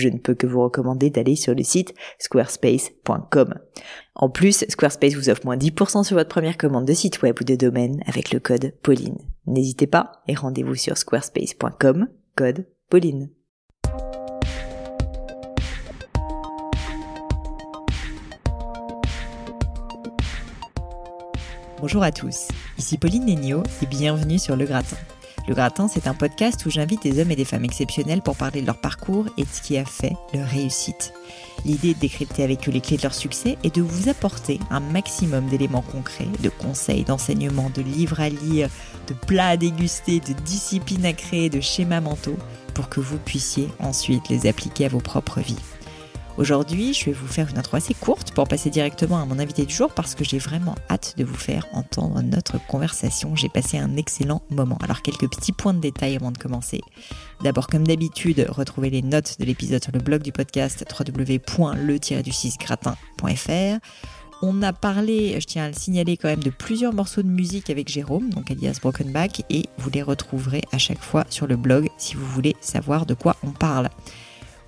je ne peux que vous recommander d'aller sur le site squarespace.com. En plus, Squarespace vous offre moins 10% sur votre première commande de site web ou de domaine avec le code Pauline. N'hésitez pas et rendez-vous sur squarespace.com, code Pauline. Bonjour à tous, ici Pauline Nénio et bienvenue sur Le Gratin. Le Gratin, c'est un podcast où j'invite des hommes et des femmes exceptionnels pour parler de leur parcours et de ce qui a fait leur réussite. L'idée de décrypter avec eux les clés de leur succès est de vous apporter un maximum d'éléments concrets, de conseils, d'enseignements, de livres à lire, de plats à déguster, de disciplines à créer, de schémas mentaux, pour que vous puissiez ensuite les appliquer à vos propres vies. Aujourd'hui, je vais vous faire une intro assez courte pour passer directement à mon invité du jour parce que j'ai vraiment hâte de vous faire entendre notre conversation. J'ai passé un excellent moment. Alors quelques petits points de détail avant de commencer. D'abord, comme d'habitude, retrouvez les notes de l'épisode sur le blog du podcast www.le-du6gratin.fr. On a parlé, je tiens à le signaler quand même, de plusieurs morceaux de musique avec Jérôme, donc alias Broken Back, et vous les retrouverez à chaque fois sur le blog si vous voulez savoir de quoi on parle.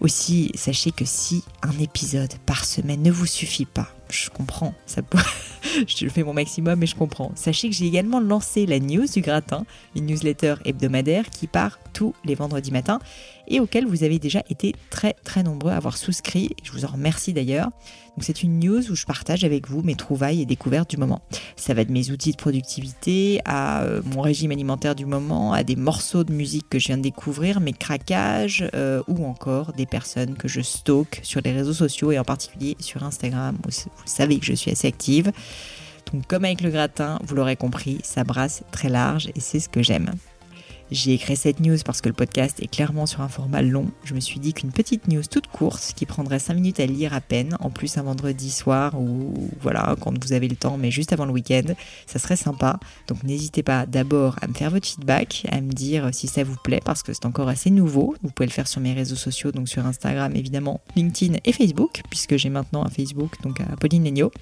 Aussi, sachez que si un épisode par semaine ne vous suffit pas, je comprends, je fais mon maximum mais je comprends. Sachez que j'ai également lancé la news du gratin, une newsletter hebdomadaire qui part tous les vendredis matins et auquel vous avez déjà été très très nombreux à avoir souscrit. Je vous en remercie d'ailleurs. Donc c'est une news où je partage avec vous mes trouvailles et découvertes du moment. Ça va de mes outils de productivité à euh, mon régime alimentaire du moment, à des morceaux de musique que je viens de découvrir, mes craquages euh, ou encore des personnes que je stocke sur les réseaux sociaux et en particulier sur Instagram où vous savez que je suis assez active. Donc comme avec le gratin, vous l'aurez compris, ça brasse très large et c'est ce que j'aime. J'ai écrit cette news parce que le podcast est clairement sur un format long. Je me suis dit qu'une petite news toute courte qui prendrait 5 minutes à lire à peine, en plus un vendredi soir ou voilà, quand vous avez le temps, mais juste avant le week-end, ça serait sympa. Donc n'hésitez pas d'abord à me faire votre feedback, à me dire si ça vous plaît parce que c'est encore assez nouveau. Vous pouvez le faire sur mes réseaux sociaux, donc sur Instagram évidemment, LinkedIn et Facebook, puisque j'ai maintenant un Facebook, donc à Pauline Legno.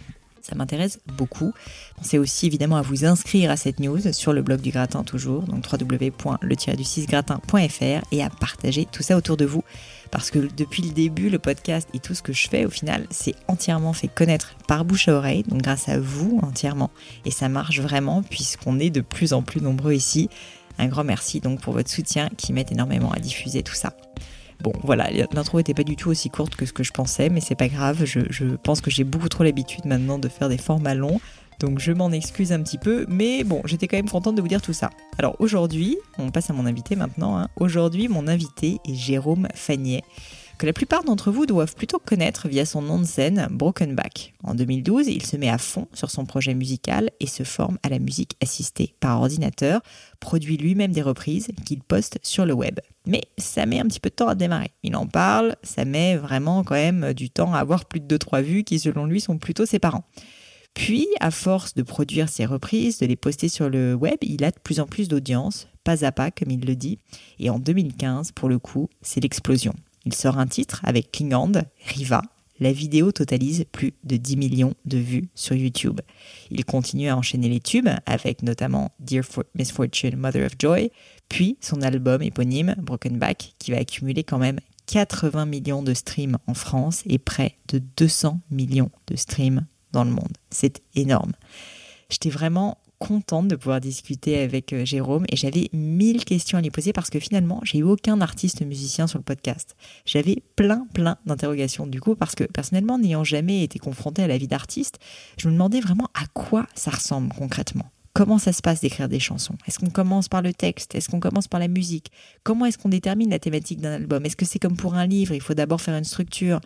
Ça m'intéresse beaucoup. Pensez aussi évidemment à vous inscrire à cette news sur le blog du gratin toujours, donc www.le-du6gratin.fr et à partager tout ça autour de vous. Parce que depuis le début, le podcast et tout ce que je fais au final, c'est entièrement fait connaître par bouche à oreille, donc grâce à vous entièrement. Et ça marche vraiment puisqu'on est de plus en plus nombreux ici. Un grand merci donc pour votre soutien qui m'aide énormément à diffuser tout ça. Bon, voilà, l'intro n'était pas du tout aussi courte que ce que je pensais, mais c'est pas grave. Je, pense que j'ai beaucoup trop l'habitude maintenant de faire des formats longs. Donc je m'en excuse un petit peu, mais bon, j'étais quand même contente de vous dire tout ça. Alors aujourd'hui, on passe à mon invité maintenant. Hein. Aujourd'hui, mon invité est Jérôme Fagnet que la plupart d'entre vous doivent plutôt connaître via son nom de scène Broken Back. En 2012, il se met à fond sur son projet musical et se forme à la musique assistée par ordinateur, produit lui-même des reprises qu'il poste sur le web. Mais ça met un petit peu de temps à démarrer. Il en parle, ça met vraiment quand même du temps à avoir plus de 2-3 vues qui selon lui sont plutôt ses parents. Puis, à force de produire ses reprises, de les poster sur le web, il a de plus en plus d'audience, pas à pas comme il le dit. Et en 2015, pour le coup, c'est l'explosion. Il sort un titre avec Klingand, Riva. La vidéo totalise plus de 10 millions de vues sur YouTube. Il continue à enchaîner les tubes avec notamment Dear Misfortune, Mother of Joy, puis son album éponyme Broken Back qui va accumuler quand même 80 millions de streams en France et près de 200 millions de streams dans le monde. C'est énorme. J'étais vraiment contente de pouvoir discuter avec euh, Jérôme et j'avais mille questions à lui poser parce que finalement, j'ai eu aucun artiste musicien sur le podcast. J'avais plein, plein d'interrogations. Du coup parce que personnellement, n'ayant jamais été confrontée à la vie d'artiste, je me demandais vraiment à quoi ça ressemble concrètement. Comment ça se passe d'écrire des chansons? Est-ce qu'on commence par le texte? Est-ce qu'on commence par la musique? Comment est-ce qu'on détermine la thématique d'un album? Est-ce que c'est comme pour un livre? Il faut d'abord faire une structure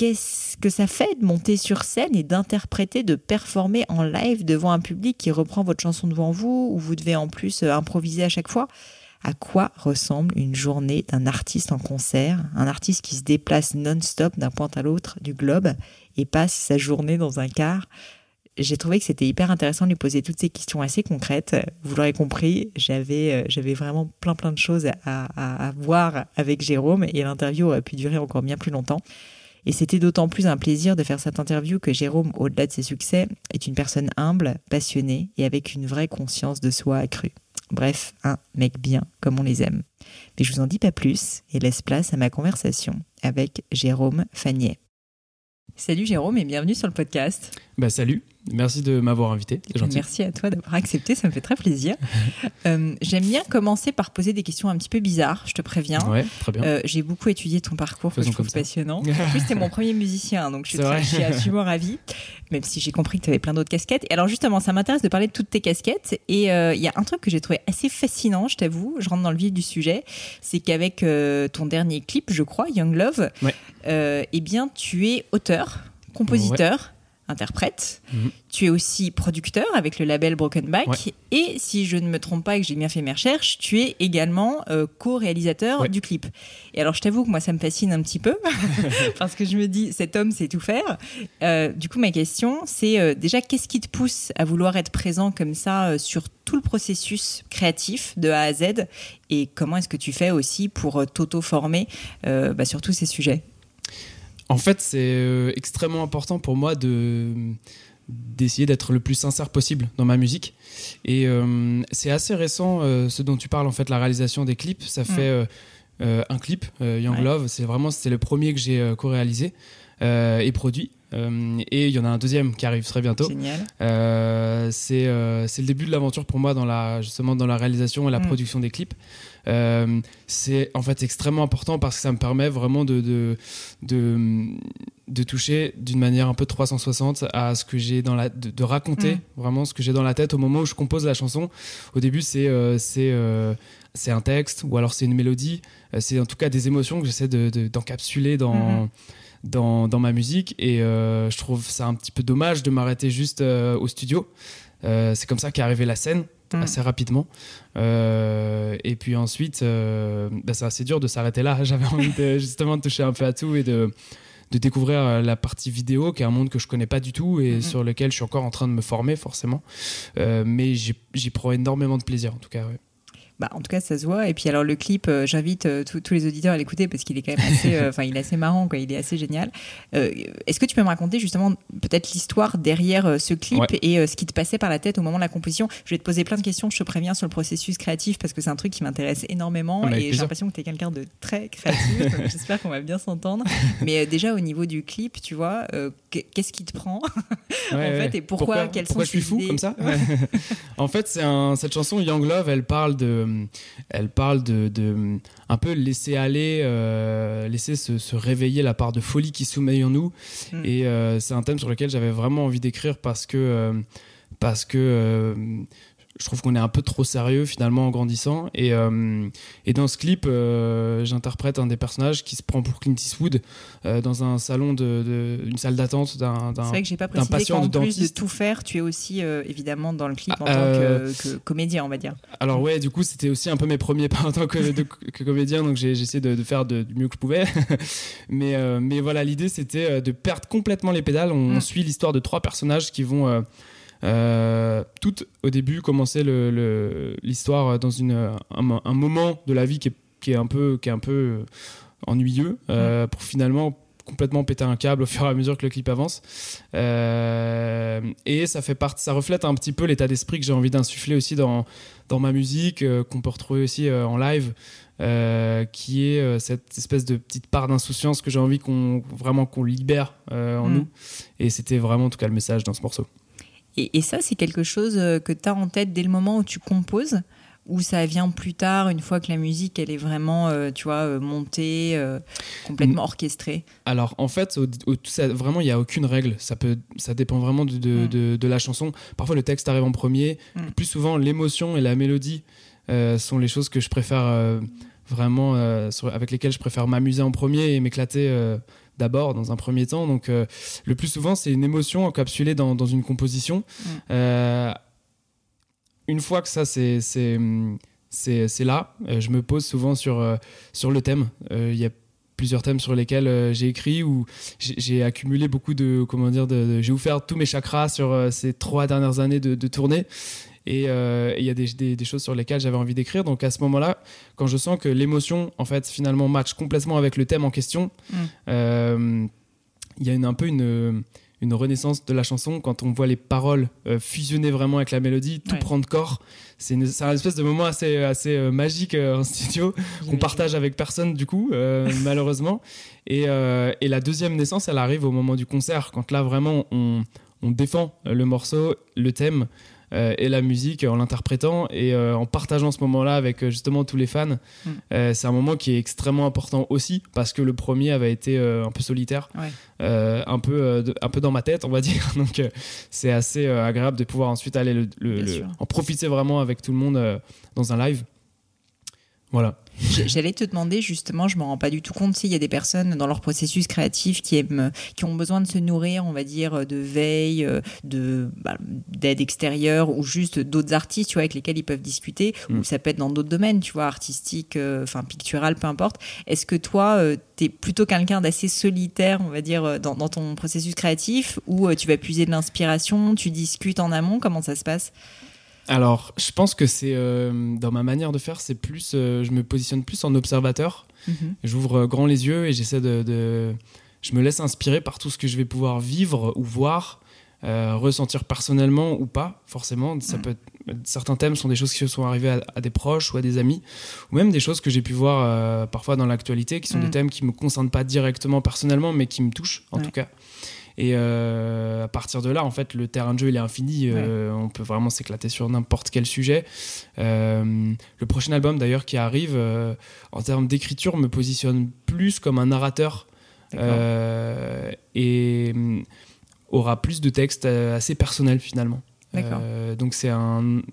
qu'est-ce que ça fait de monter sur scène et d'interpréter, de performer en live devant un public qui reprend votre chanson devant vous, où vous devez en plus euh, improviser à chaque fois? À quoi ressemble une journée d'un artiste en concert, un artiste qui se déplace non-stop d'un point à l'autre du globe et passe sa journée dans un car? J'ai trouvé que c'était hyper intéressant de lui poser toutes ces questions assez concrètes. Vous l'aurez compris, j'avais euh, vraiment plein plein de choses à, à, à voir avec Jérôme et l'interview aurait pu durer encore bien plus longtemps. Et c'était d'autant plus un plaisir de faire cette interview que Jérôme, au-delà de ses succès, est une personne humble, passionnée et avec une vraie conscience de soi accrue. Bref, un mec bien comme on les aime. Mais je vous en dis pas plus et laisse place à ma conversation avec Jérôme Fagnet. Salut Jérôme et bienvenue sur le podcast. Bah salut, merci de m'avoir invité. Merci à toi d'avoir accepté, ça me fait très plaisir. euh, J'aime bien commencer par poser des questions un petit peu bizarres, je te préviens. Ouais, très bien. Euh, J'ai beaucoup étudié ton parcours, que je trouve passionnant. En plus, t'es mon premier musicien, donc je suis, très, je suis absolument ravie, même si j'ai compris que tu avais plein d'autres casquettes. Et alors justement, ça m'intéresse de parler de toutes tes casquettes. Et il euh, y a un truc que j'ai trouvé assez fascinant, je t'avoue, je rentre dans le vif du sujet, c'est qu'avec ton dernier clip, je crois, Young Love, ouais. eh bien, tu es auteur, compositeur. Ouais interprète. -hmm. Tu es aussi producteur avec le label Broken Back. Ouais. Et si je ne me trompe pas et que j'ai bien fait mes recherches, tu es également euh, co-réalisateur Ouais. du clip. Et alors, je t'avoue que moi, ça me fascine un petit peu parce que je me dis, cet homme sait tout faire. Euh, du coup, ma question, c'est euh, déjà, qu'est-ce qui te pousse à vouloir être présent comme ça sur tout le processus créatif de A à Z? Et comment est-ce que tu fais aussi pour t'auto-former bah, sur tous ces sujets? En fait, c'est euh, extrêmement important pour moi de d'essayer d'être le plus sincère possible dans ma musique. Et euh, c'est assez récent euh, ce dont tu parles, en fait, la réalisation des clips. Ça fait euh, un clip, Young Ouais. Love. C'est vraiment c'était le premier que j'ai co-réalisé et produit. Et il y en a un deuxième qui arrive très bientôt. C'est le début de l'aventure pour moi dans la justement dans la réalisation et la Mm. production des clips. Euh, c'est en fait extrêmement important parce que ça me permet vraiment de de, de, de toucher d'une manière un peu 360 à ce que j'ai dans la de, de raconter Mm. vraiment ce que j'ai dans la tête au moment où je compose la chanson. Au début c'est euh, c'est euh, c'est un texte ou alors c'est une mélodie. C'est en tout cas des émotions que j'essaie de- de- d'encapsuler dans Mhm. dans, dans ma musique et euh, je trouve ça un petit peu dommage de m'arrêter juste euh, au studio. Euh, c'est comme ça qu'est arrivée la scène Mm. assez rapidement. Euh, et puis ensuite, euh, bah, c'est assez dur de s'arrêter là. J'avais envie de, justement de toucher un peu à tout et de, de découvrir euh, la partie vidéo, qui est un monde que je connais pas du tout et Mhm. sur lequel je suis encore en train de me former forcément. Euh, mais j'y j'y prends énormément de plaisir en tout cas. ouais. Bah, en tout cas, ça se voit. Et puis alors le clip, euh, j'invite euh, tous- les auditeurs à l'écouter parce qu'il est quand même assez, euh, enfin, il est assez marrant, quoi. Il est assez génial. Est-ce que tu peux me raconter justement peut-être l'histoire derrière ce clip Ouais. et ce qui te passait par la tête au moment de la composition? Je vais te poser plein de questions. Je te préviens sur le processus créatif parce que c'est un truc qui m'intéresse énormément Ah, et j'ai l'impression que tu es quelqu'un de très créatif. J'espère qu'on va bien s'entendre. Mais déjà au niveau du clip, tu vois, qu'est-ce qui te prend? Ouais, en ouais. fait et pourquoi, quelles pourquoi sont je suis fou comme ça? En fait, c'est un, cette chanson Young Love, elle parle de, elle parle de, de un peu laisser aller, euh, laisser se, se réveiller la part de folie qui sommeille en nous. Mm. Et euh, c'est un thème sur lequel j'avais vraiment envie d'écrire parce que euh, parce que euh, je trouve qu'on est un peu trop sérieux finalement en grandissant. Et, euh, et dans ce clip, euh, j'interprète un des personnages qui se prend pour Clint Eastwood euh, dans un salon de, de une salle d'attente d'un d'un- C'est vrai que j'ai pas précisé patient qu'en de plus de tout faire, tu es aussi évidemment dans le clip en Ah, tant que, que comédien, on va dire. Alors ouais, du coup, c'était aussi un peu mes premiers pas en tant que, de- que comédien, donc j'ai essayé de, faire de- du mieux que je pouvais. mais, mais voilà, l'idée, c'était de perdre complètement les pédales. On Mm. suit l'histoire de trois personnages qui vont euh, toutes, au début, le- l'histoire dans une, un, un moment de la vie qui est, qui est un peu, qui est un peu euh, ennuyeux, euh, pour finalement complètement péter un câble au fur et à mesure que le clip avance. Euh, et ça fait partie, ça reflète un petit peu l'état d'esprit que j'ai envie d'insuffler aussi dans, dans ma musique, euh, qu'on peut retrouver aussi euh, en live, qui est cette espèce de petite part d'insouciance que j'ai envie qu'on vraiment qu'on libère en Mm. nous. Et c'était vraiment en tout cas le message dans ce morceau. Et, et ça, c'est quelque chose euh, que tu as en tête dès le moment où tu composes ou ça vient plus tard, une fois que la musique, elle est vraiment, euh, tu vois, euh, montée, euh, complètement orchestrée? Alors en fait, au, au- ça- vraiment, il n'y a aucune règle. Ça, peut, ça dépend vraiment de, de, Mm. de- de la chanson. Parfois, le texte arrive en premier. Mm. Plus souvent, l'émotion et la mélodie euh, sont les choses que je préfère vraiment, sur- avec lesquelles je préfère m'amuser en premier et m'éclater d'abord, dans un premier temps. Donc, le plus souvent, c'est une émotion encapsulée dans, dans une composition. Mm. une fois que ça, c'est c'est là. je me pose souvent sur, sur le thème. Il y a plusieurs thèmes sur lesquels euh, j'ai écrit ou j'ai accumulé beaucoup de comment dire de, j'ai ouvert tous mes chakras sur euh, ces trois dernières années de, tournée euh, et il y a des, des, choses sur lesquelles j'avais envie d'écrire donc à ce moment-là quand je sens que l'émotion en fait finalement match complètement avec le thème en question mm. il y a une, un peu une une renaissance de la chanson quand on voit les paroles euh, fusionner vraiment avec la mélodie, tout prendre corps. C'est un espèce de moment assez, assez euh, magique euh, en studio qu'on partage avec personne du coup, malheureusement. Et, et, la deuxième naissance, elle arrive au moment du concert, quand là vraiment on, on défend le morceau, le thème. Euh, et la musique en l'interprétant et euh, en partageant ce moment-là avec euh, justement tous les fans. Mm. c'est un moment qui est extrêmement important aussi parce que le premier avait été un peu solitaire, un, peu, un peu dans ma tête, on va dire. Donc c'est assez agréable de pouvoir ensuite aller le, en profiter vraiment avec tout le monde dans un live. Voilà. J'allais te demander justement, je me rends pas du tout compte s'il y a des personnes dans leur processus créatif qui aiment, qui ont besoin de se nourrir, on va dire, de veille, de bah, d'aide extérieure ou juste d'autres artistes, tu vois, avec lesquels ils peuvent discuter. Ou mm. ça peut être dans d'autres domaines, tu vois, artistique, euh, pictural, peu importe. Est-ce que toi, euh, tu es plutôt quelqu'un d'assez solitaire, on va dire, euh, dans, dans ton processus créatif, ou tu vas puiser de l'inspiration, tu discutes en amont Comment ça se passe? Alors, je pense que c'est euh, dans ma manière de faire, c'est plus, euh, je me positionne plus en observateur. Mhm. J'ouvre euh, grand les yeux et j'essaie de, je me laisse inspirer par tout ce que je vais pouvoir vivre ou voir, ressentir personnellement ou pas, forcément. Ça peut certains thèmes sont des choses qui se sont arrivées à, des proches ou à des amis, ou même des choses que j'ai pu voir parfois dans l'actualité, qui sont des mm. thèmes qui me concernent pas directement personnellement, mais qui me touchent en tout cas. Et euh, à partir de là, en fait, le terrain de jeu il est infini. Euh, on peut vraiment s'éclater sur n'importe quel sujet. Euh, le prochain album, d'ailleurs, qui arrive, en termes d'écriture, me positionne plus comme un narrateur et aura plus de textes assez personnels finalement. donc c'est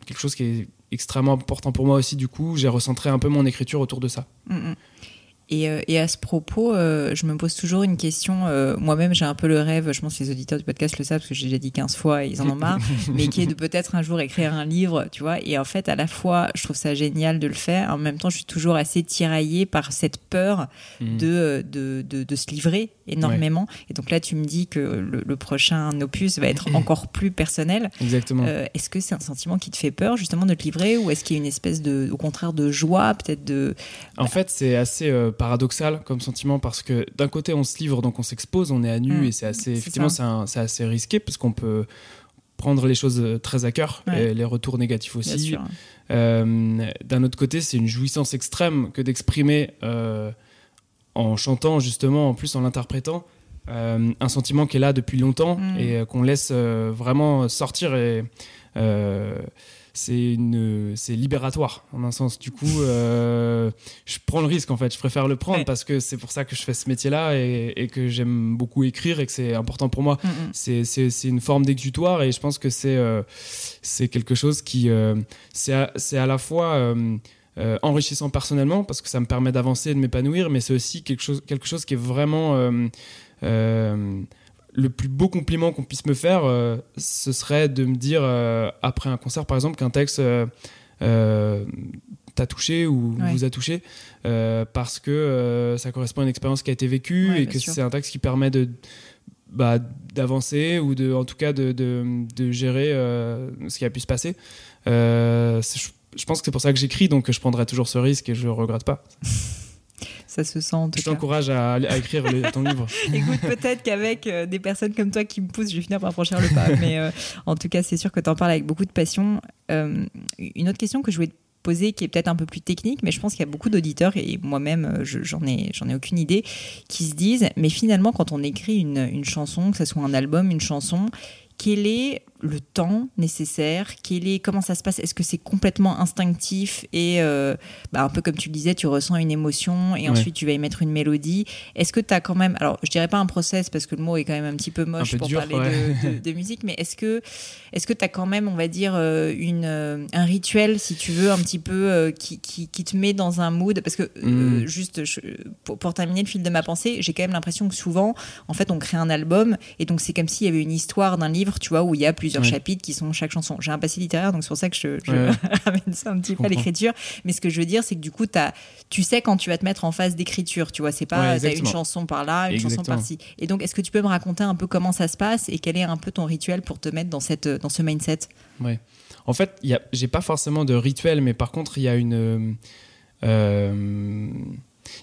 quelque chose qui est extrêmement important pour moi aussi. Du coup, j'ai recentré un peu mon écriture autour de ça. Mm, mm. Euh, et, à ce propos, euh, je me pose toujours une question. Euh, moi-même, j'ai un peu le rêve, je pense que les auditeurs du podcast le savent parce que j'ai déjà dit 15 fois et ils en ont marre, mais qui est de peut-être un jour écrire un livre, tu vois. Et en fait, à la fois, je trouve ça génial de le faire. En même temps, je suis toujours assez tiraillée par cette peur mmh. de, de, de, se livrer énormément. Et donc là, tu me dis que le, prochain opus va être encore plus personnel. Exactement. est-ce que c'est un sentiment qui te fait peur, justement, de te livrer ou est-ce qu'il y a une espèce de, au contraire, de joie, peut-être de. En fait, c'est assez paradoxal comme sentiment parce que d'un côté on se livre donc on s'expose, on est à nu mm. et c'est assez effectivement c'est assez risqué parce qu'on peut prendre les choses très à cœur et les retours négatifs aussi. Euh, d'un autre côté c'est une jouissance extrême que d'exprimer euh, en chantant justement en plus en l'interprétant. Euh, un sentiment qui est là depuis longtemps mm. et qu'on laisse vraiment sortir et c'est une c'est libératoire en un sens du coup euh, je prends le risque en fait je préfère le prendre parce que c'est pour ça que je fais ce métier là et, que j'aime beaucoup écrire et que c'est important pour moi mm, mm. c'est une forme d'exutoire et je pense que c'est euh, c'est quelque chose qui euh, c'est à, la fois enrichissant personnellement parce que ça me permet d'avancer et de m'épanouir mais c'est aussi quelque chose quelque chose qui est vraiment le plus beau compliment qu'on puisse me faire, euh, ce serait de me dire, euh, après un concert par exemple, qu'un texte euh, t'a touché ou vous a touché, parce que ça correspond à une expérience qui a été vécue et que c'est un texte qui permet de bah, d'avancer ou de, en tout cas de, de, gérer ce qui a pu se passer. je pense que c'est pour ça que j'écris, donc je prendrai toujours ce risque et je regrette pas. ça se sent. En je t'encourage à, écrire ton livre. Écoute, peut-être qu'avec euh, des personnes comme toi qui me poussent, je vais finir par franchir le pas. Mais euh, en tout cas, c'est sûr que tu en parles avec beaucoup de passion. Euh, une autre question que je voulais te poser, qui est peut-être un peu plus technique, mais je pense qu'il y a beaucoup d'auditeurs, et moi-même, j'en ai, j'en ai aucune idée, qui se disent, mais finalement, quand on écrit une, une chanson, que ce soit un album, une chanson, quelle est le temps nécessaire Quel est, Comment ça se passe Est-ce que c'est complètement instinctif et euh, bah, un peu comme tu le disais, tu ressens une émotion et ensuite tu vas y mettre une mélodie. Est-ce que tu as quand même, alors je dirais pas un process parce que le mot est quand même un petit peu moche pour parler de, musique, mais est-ce que est-ce que tu as quand même, on va dire, euh, une, euh, un rituel, si tu veux, un petit peu qui, qui, qui, te met dans un mood? Parce que mm. juste pour, pour, terminer le fil de ma pensée, j'ai quand même l'impression que souvent, en fait, on crée un album et donc c'est comme s'il y avait une histoire d'un livre, tu vois, où il y a plusieurs chapitres qui sont chaque chanson. J'ai un passé littéraire, donc c'est pour ça que je, ramène ça un petit peu à l'écriture. Mais ce que je veux dire, c'est que du coup, as, tu sais quand tu vas te mettre en phase d'écriture, tu vois, c'est pas t'as une chanson par là, une chanson par-ci. Et donc, est-ce que tu peux me raconter un peu comment ça se passe et quel est un peu ton rituel pour te mettre dans, cette, dans ce mindset? Ouais. En fait, j'ai pas forcément de rituel, mais par contre, il y a une. Euh,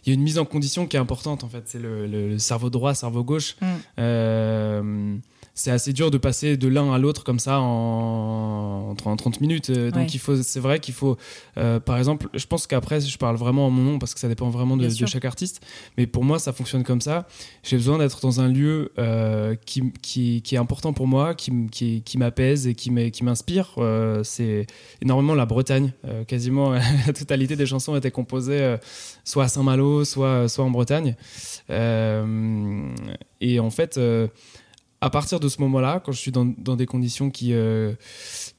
il y a une mise en condition qui est importante en fait. C'est le, cerveau droit, cerveau gauche. Mm. Euh, c'est assez dur de passer de l'un à l'autre comme ça en, en 30 minutes. Euh, donc il faut, c'est vrai qu'il faut, euh, par exemple, je pense qu'après, je parle vraiment en mon nom parce que ça dépend vraiment de, chaque artiste. Mais pour moi, ça fonctionne comme ça. J'ai besoin d'être dans un lieu euh, qui, qui, qui, est important pour moi, qui, qui, qui m'apaise et qui m'inspire. c'est énormément la Bretagne. quasiment la totalité des chansons étaient composées soit à Saint-Malo, soit, soit en Bretagne. et en fait, à partir de ce moment-là, quand je suis dans, des conditions qui, euh,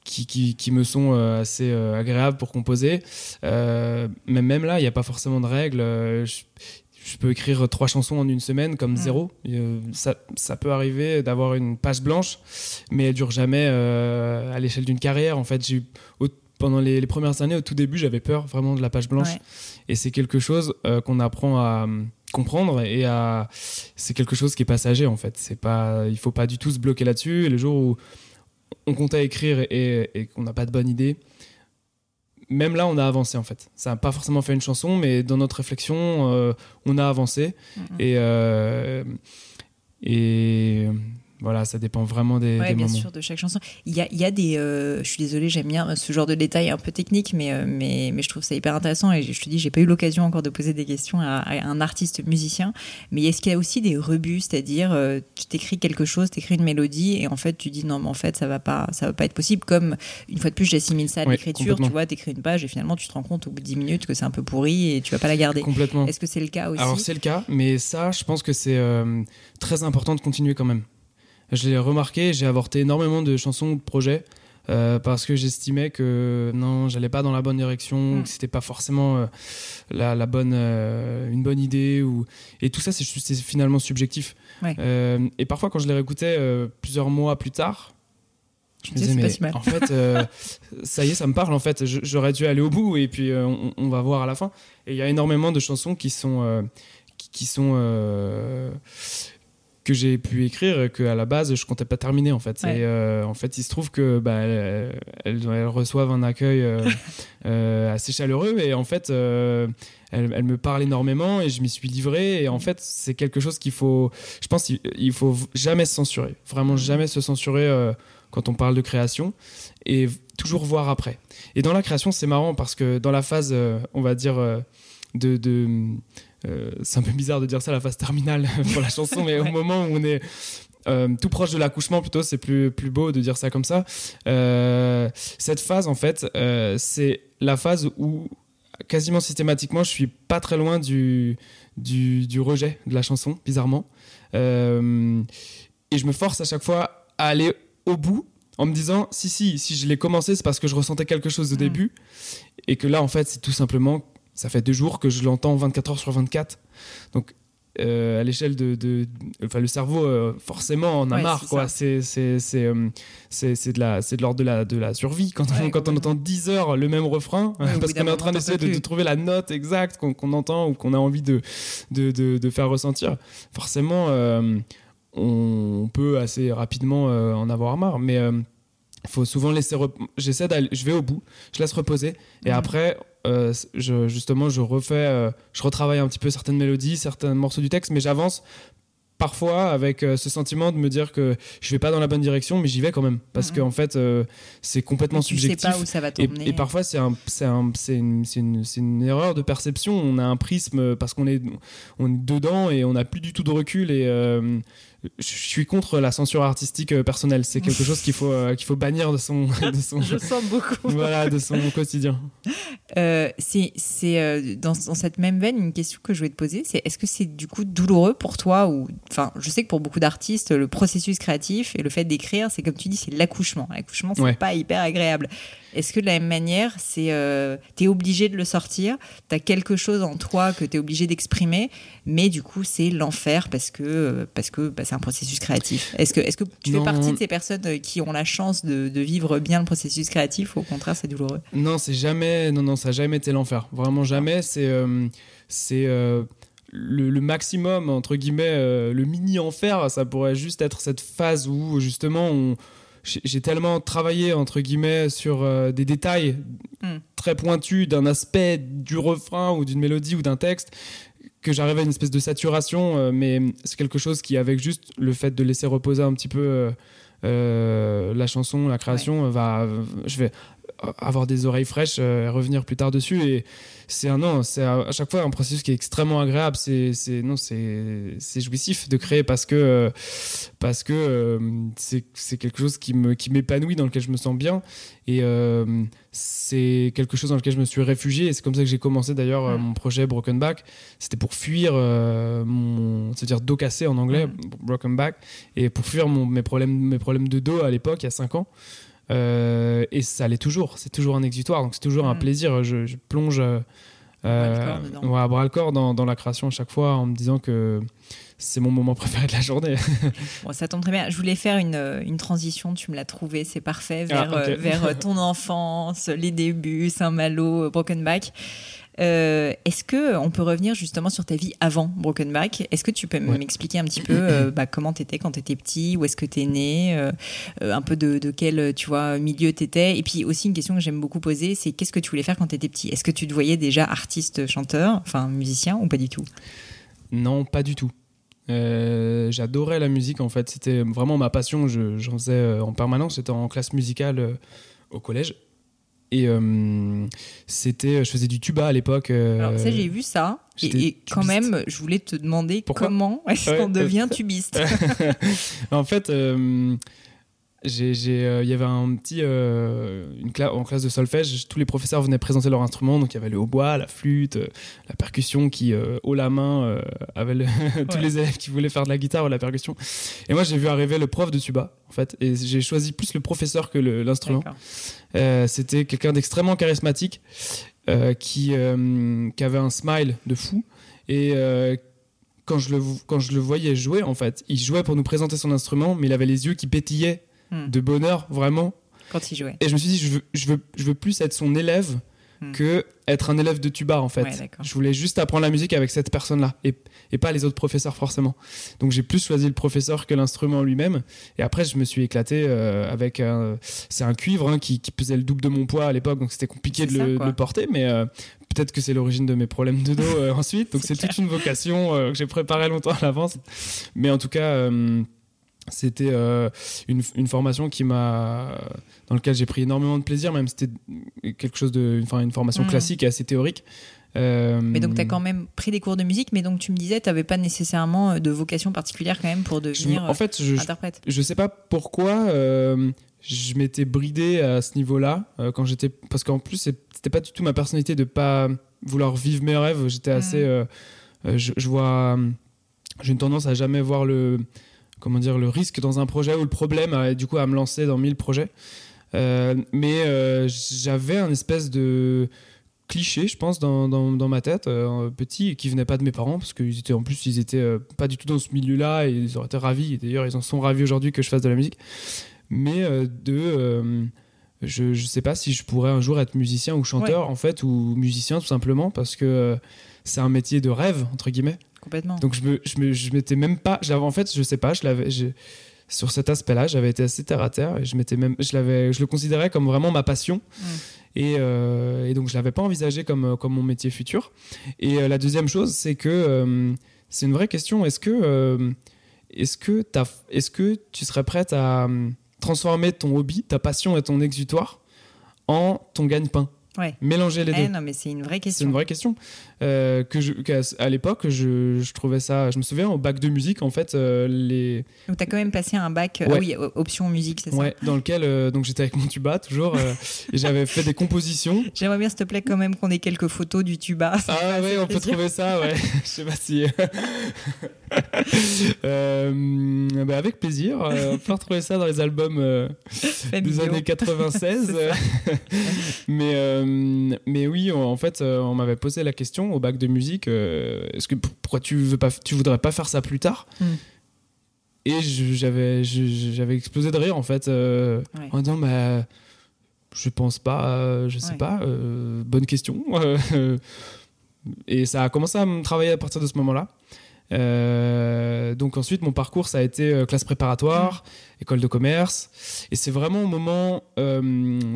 qui, qui, me sont euh, assez euh, agréables pour composer, mais même là, il n'y a pas forcément de règles. Je, peux écrire trois chansons en une semaine comme zéro. Ça, ça, peut arriver d'avoir une page blanche, mais elle dure jamais à l'échelle d'une carrière. En fait, j'ai pendant les, les, premières années, au tout début, j'avais peur vraiment de la page blanche. Et c'est quelque chose qu'on apprend à comprendre et à c'est quelque chose qui est passager en fait. C'est pas il faut pas du tout se bloquer là-dessus. Et le jour où on comptait écrire et, qu'on n'a pas de bonne idée même là on a avancé en fait. Ça n'a pas forcément fait une chanson mais dans notre réflexion euh, on a avancé. Et euh, et voilà, ça dépend vraiment des, ouais, bien sûr, de chaque chanson. Il y a, il y a des. Euh, je suis désolée, j'aime bien ce genre de détails un peu techniques, mais, euh, mais, mais je trouve ça hyper intéressant. Et je te dis, j'ai pas eu l'occasion encore de poser des questions à, un artiste musicien. Mais est-ce qu'il y a aussi des rebuts C'est-à-dire, euh, tu t'écris quelque chose, tu écris une mélodie, et en fait, tu dis non, mais en fait, ça va pas, ça va pas être possible. Comme une fois de plus, j'assimile ça à l'écriture. tu vois, t'écris une page, et finalement, tu te rends compte au bout de 10 minutes que c'est un peu pourri et tu vas pas la garder. Complètement. Est-ce que c'est le cas aussi? Alors, c'est le cas, mais ça, je pense que c'est très important de continuer quand même. Je l'ai remarqué, j'ai avorté énormément de chansons ou de projets euh, parce que j'estimais que non, j'allais pas dans la bonne direction, mm. que c'était pas forcément euh, la, la, bonne, euh, une bonne idée. Ou... Et tout ça, c'est finalement subjectif. et parfois, quand je les réécoutais plusieurs mois plus tard, je me disais, mais en fait, ça y est, ça me parle. En fait, j'aurais dû aller au bout et puis on, on, va voir à la fin. Et il y a énormément de chansons qui sont, qui, qui, sont que j'ai pu écrire que à la base je comptais pas terminer en fait. Et euh, en fait, il se trouve que bah, elles, reçoivent un accueil euh, euh, assez chaleureux et en fait, elles, me parlent énormément et je m'y suis livré. Et en fait, c'est quelque chose qu'il faut, je pense, il, faut jamais se censurer, vraiment jamais se censurer quand on parle de création et toujours voir après. Et dans la création, c'est marrant parce que dans la phase, on va dire de, de euh, c'est un peu bizarre de dire ça la phase terminale pour la chanson, mais au moment où on est euh, tout proche de l'accouchement plutôt, c'est plus, plus beau de dire ça comme ça. Euh, cette phase, en fait, c'est la phase où quasiment systématiquement, je suis pas très loin du, du, du rejet de la chanson, bizarrement. et je me force à chaque fois à aller au bout en me disant si si si je l'ai commencé c'est parce que je ressentais quelque chose au mm. début et que là en fait c'est tout simplement ça fait deux jours que je l'entends 24 heures sur 24. Donc, euh, à l'échelle de, enfin le cerveau euh, forcément en a marre quoi. c'est c'est euh, c'est c'est de la c'est de l'ordre de la de la survie. Quand on, quand on entend 10 heures le même refrain parce qu'on est en train d'essayer de, trouver la note exacte qu'on entend ou qu'on a envie de de, de faire ressentir forcément on peut assez rapidement en avoir marre. Mais il faut souvent laisser j'essaie d'aller je vais au bout je laisse reposer et après euh, je, justement, je refais, euh, je retravaille un petit peu certaines mélodies, certains morceaux du texte, mais j'avance parfois avec euh, ce sentiment de me dire que je vais pas dans la bonne direction, mais j'y vais quand même parce Mhm. qu'en fait c'est complètement tu subjectif. sais pas où ça va Et, et parfois, c'est un, un- une, erreur de perception. On a un prisme parce qu'on est, on est dedans et on n'a plus du tout de recul. Et je suis contre la censure artistique euh, personnelle. C'est quelque chose qu'il faut, euh, qu'il faut bannir de son, de son, Je sens beaucoup. voilà, de son quotidien. Euh, c'est euh, dans, dans cette même veine une question que je voulais te poser, c'est est-ce que c'est du coup douloureux pour toi ou enfin je sais que pour beaucoup d'artistes le processus créatif et le fait d'écrire c'est comme tu dis c'est l'accouchement. L'accouchement c'est Ouais. pas hyper agréable. Est-ce que de la même manière c'est t'es obligé de le sortir, t'as quelque chose en toi que t'es obligé d'exprimer, mais du coup c'est l'enfer parce que parce que bah, c'est un processus créatif. Est-ce que tu fais partie de ces personnes euh, qui ont la chance de, de vivre bien le processus créatif ou au contraire c'est douloureux? Non, c'est jamais, non, non, ça a jamais été l'enfer. Vraiment jamais. C'est, euh, c'est euh, le, le maximum entre guillemets, euh, le mini enfer. Ça pourrait juste être cette phase où justement on, j'ai j'ai tellement travaillé entre guillemets sur euh, des détails Mm. très pointus d'un aspect du refrain ou d'une mélodie ou d'un texte que j'arrivais à une espèce de saturation. euh, mais c'est quelque chose qui, avec juste le fait de laisser reposer un petit peu. euh, euh, la chanson, la création va, je vais avoir des oreilles fraîches et revenir plus tard dessus et c'est un non c'est à à chaque fois un processus qui est extrêmement agréable c'est c'est non c'est c'est jouissif de créer parce que euh, parce que euh, c'est c'est quelque chose qui me qui m'épanouit dans lequel je me sens bien et euh, c'est quelque chose dans lequel je me suis réfugié et c'est comme ça que j'ai commencé d'ailleurs euh, Mm. mon projet Broken Back c'était pour fuir euh, mon c'est-à-dire dos cassé en anglais Mm. Broken Back et pour fuir mon, mes problèmes mes problèmes de dos à l'époque il y a 5 ans euh, et ça l'est toujours, c'est toujours un exutoire, donc c'est toujours un Mm. plaisir. Je, je plonge euh, bras le corps dedans. ouais, à bras le corps dans, dans la création à chaque fois en me disant que c'est mon moment préféré de la journée. Bon, ça tombe très bien. Je voulais faire une, euh, une transition, tu me l'as trouvé, c'est parfait, vers, Ah, euh, vers euh, ton enfance, les débuts, Saint-Malo, euh, Broken Back. Euh, Est-ce que on peut revenir justement sur ta vie avant Broken Back? Est-ce que tu peux Ouais. m'expliquer un petit peu euh, bah, comment t'étais quand t'étais petit, où est-ce que t'es né, euh, euh, un peu de, de quel tu vois milieu t'étais, et puis aussi une question que j'aime beaucoup poser, c'est qu'est-ce que tu voulais faire quand t'étais petit? Est-ce que tu te voyais déjà artiste, chanteur, enfin musicien ou pas du tout? Non, pas du tout. Euh, J'adorais la musique en fait, c'était vraiment ma passion. Je- J'en faisais euh, en permanence. J'étais en classe musicale euh, au collège et euh, c'était, je faisais du tuba à l'époque. euh, Alors ça j'ai vu ça et, quand tubiste. même je voulais te demander Pourquoi comment est-ce Ouais. qu'on devient tubiste en fait, il y avait un petit, euh, une cla- en classe de solfège, tous les professeurs venaient présenter leur instrument, donc il y avait le hautbois, la flûte, euh, la percussion qui, euh, haut la main, euh, avait le- tous Ouais. les élèves qui voulaient faire de la guitare ou de la percussion. Et moi, j'ai vu arriver le prof de tuba, en fait, et j'ai choisi plus le professeur que l'instrument. Euh, C'était quelqu'un d'extrêmement charismatique euh, qui, euh, qui avait un smile de fou. Et euh, quand, je le, quand je le voyais jouer, en fait, il jouait pour nous présenter son instrument, mais il avait les yeux qui pétillaient Hmm. de bonheur, vraiment. quand il jouait Et je me suis dit, je veux, je veux, je veux plus être son élève Hmm. que être un élève de tuba, en fait. Ouais, je voulais juste apprendre la musique avec cette personne-là et, et pas les autres professeurs, forcément. Donc j'ai plus choisi le professeur que l'instrument lui-même. Et après, je me suis éclaté euh, avec un. C'est un cuivre hein, qui, qui pesait le double de mon poids à l'époque, donc c'était compliqué de ça, le, quoi. de le porter, mais. euh, Peut-être que c'est l'origine de mes problèmes de dos euh, ensuite, donc C'est toute une vocation que j'ai préparée longtemps à l'avance. Mais en tout cas, c'était euh, une, une formation qui m'a dans laquelle j'ai pris énormément de plaisir, même si c'était quelque chose de, enfin une formation Mhm. classique et assez théorique. Euh, mais donc tu as quand même pris des cours de musique mais donc tu me disais tu n'avais pas nécessairement euh, de vocation particulière quand même pour je devenir en fait, je, euh, je, interprète je sais pas pourquoi euh, je m'étais bridé à ce niveau-là quand j'étais parce qu'en plus c'était pas du tout ma personnalité de pas vouloir vivre mes rêves. J'étais assez, euh, je, je vois, j'ai une tendance à jamais voir le comment dire le risque dans un projet ou le problème à- du coup à me lancer dans mille projets. Euh, mais euh, j'avais un espèce de cliché, je pense, dans, dans, dans ma tête, euh, petit, qui venait pas de mes parents, parce qu'ils étaient en plus, ils étaient pas du tout dans ce milieu-là, et ils auraient été ravis, et d'ailleurs, ils en sont ravis aujourd'hui que je fasse de la musique. Mais de. je, je sais pas si je pourrais un jour être musicien ou chanteur, en fait, ou musicien tout simplement, parce que c'est un métier de rêve, entre guillemets. Complètement Donc je me, je me, je m'étais même pas, je l'avais- en fait, je sais pas, je l'avais, je- sur cet aspect-là, j'avais été assez terre à terre et je m'étais même, je l'avais, je le considérais comme vraiment ma passion. Et, euh, et donc je l'avais pas envisagé comme, euh, comme mon métier futur. Et euh, la deuxième chose, c'est que euh, c'est une vraie question. Est-ce que est-ce que, est que tu serais prête à transformer ton hobby, ta passion et ton exutoire en ton gagne-pain? Ouais. Mélanger les Eh deux. non, mais c'est une vraie C'est question. une vraie question. Euh, que je, à l'époque, je, je trouvais ça. Je me souviens au bac de musique, en fait, euh, les, Donc, tu as quand même passé un bac, euh, Ouais. ah oui, option musique, c'est ça ouais, dans lequel euh, donc j'étais avec mon tuba toujours et j'avais fait des compositions. J'aimerais bien, s'il te plaît, quand même qu'on ait quelques photos du tuba. Ça Ah ouais, on peut trouver ça, ouais. Je sais pas si. Euh, bah, avec plaisir. Euh, on peut retrouver ça dans les albums euh, des années 96. mais, euh, mais oui, en en fait, on m'avait posé la question au bac de musique est-ce que pourquoi tu veux pas, tu voudrais pas faire ça plus tard Mm. Et j'avais, explosé de rire en fait Ouais. en disant bah, je pense pas, je sais Ouais. pas, bonne question. Et ça a commencé à me travailler à partir de ce moment-là. Euh, donc ensuite, mon parcours, ça a été euh, classe préparatoire, école de commerce. Et c'est vraiment au moment euh,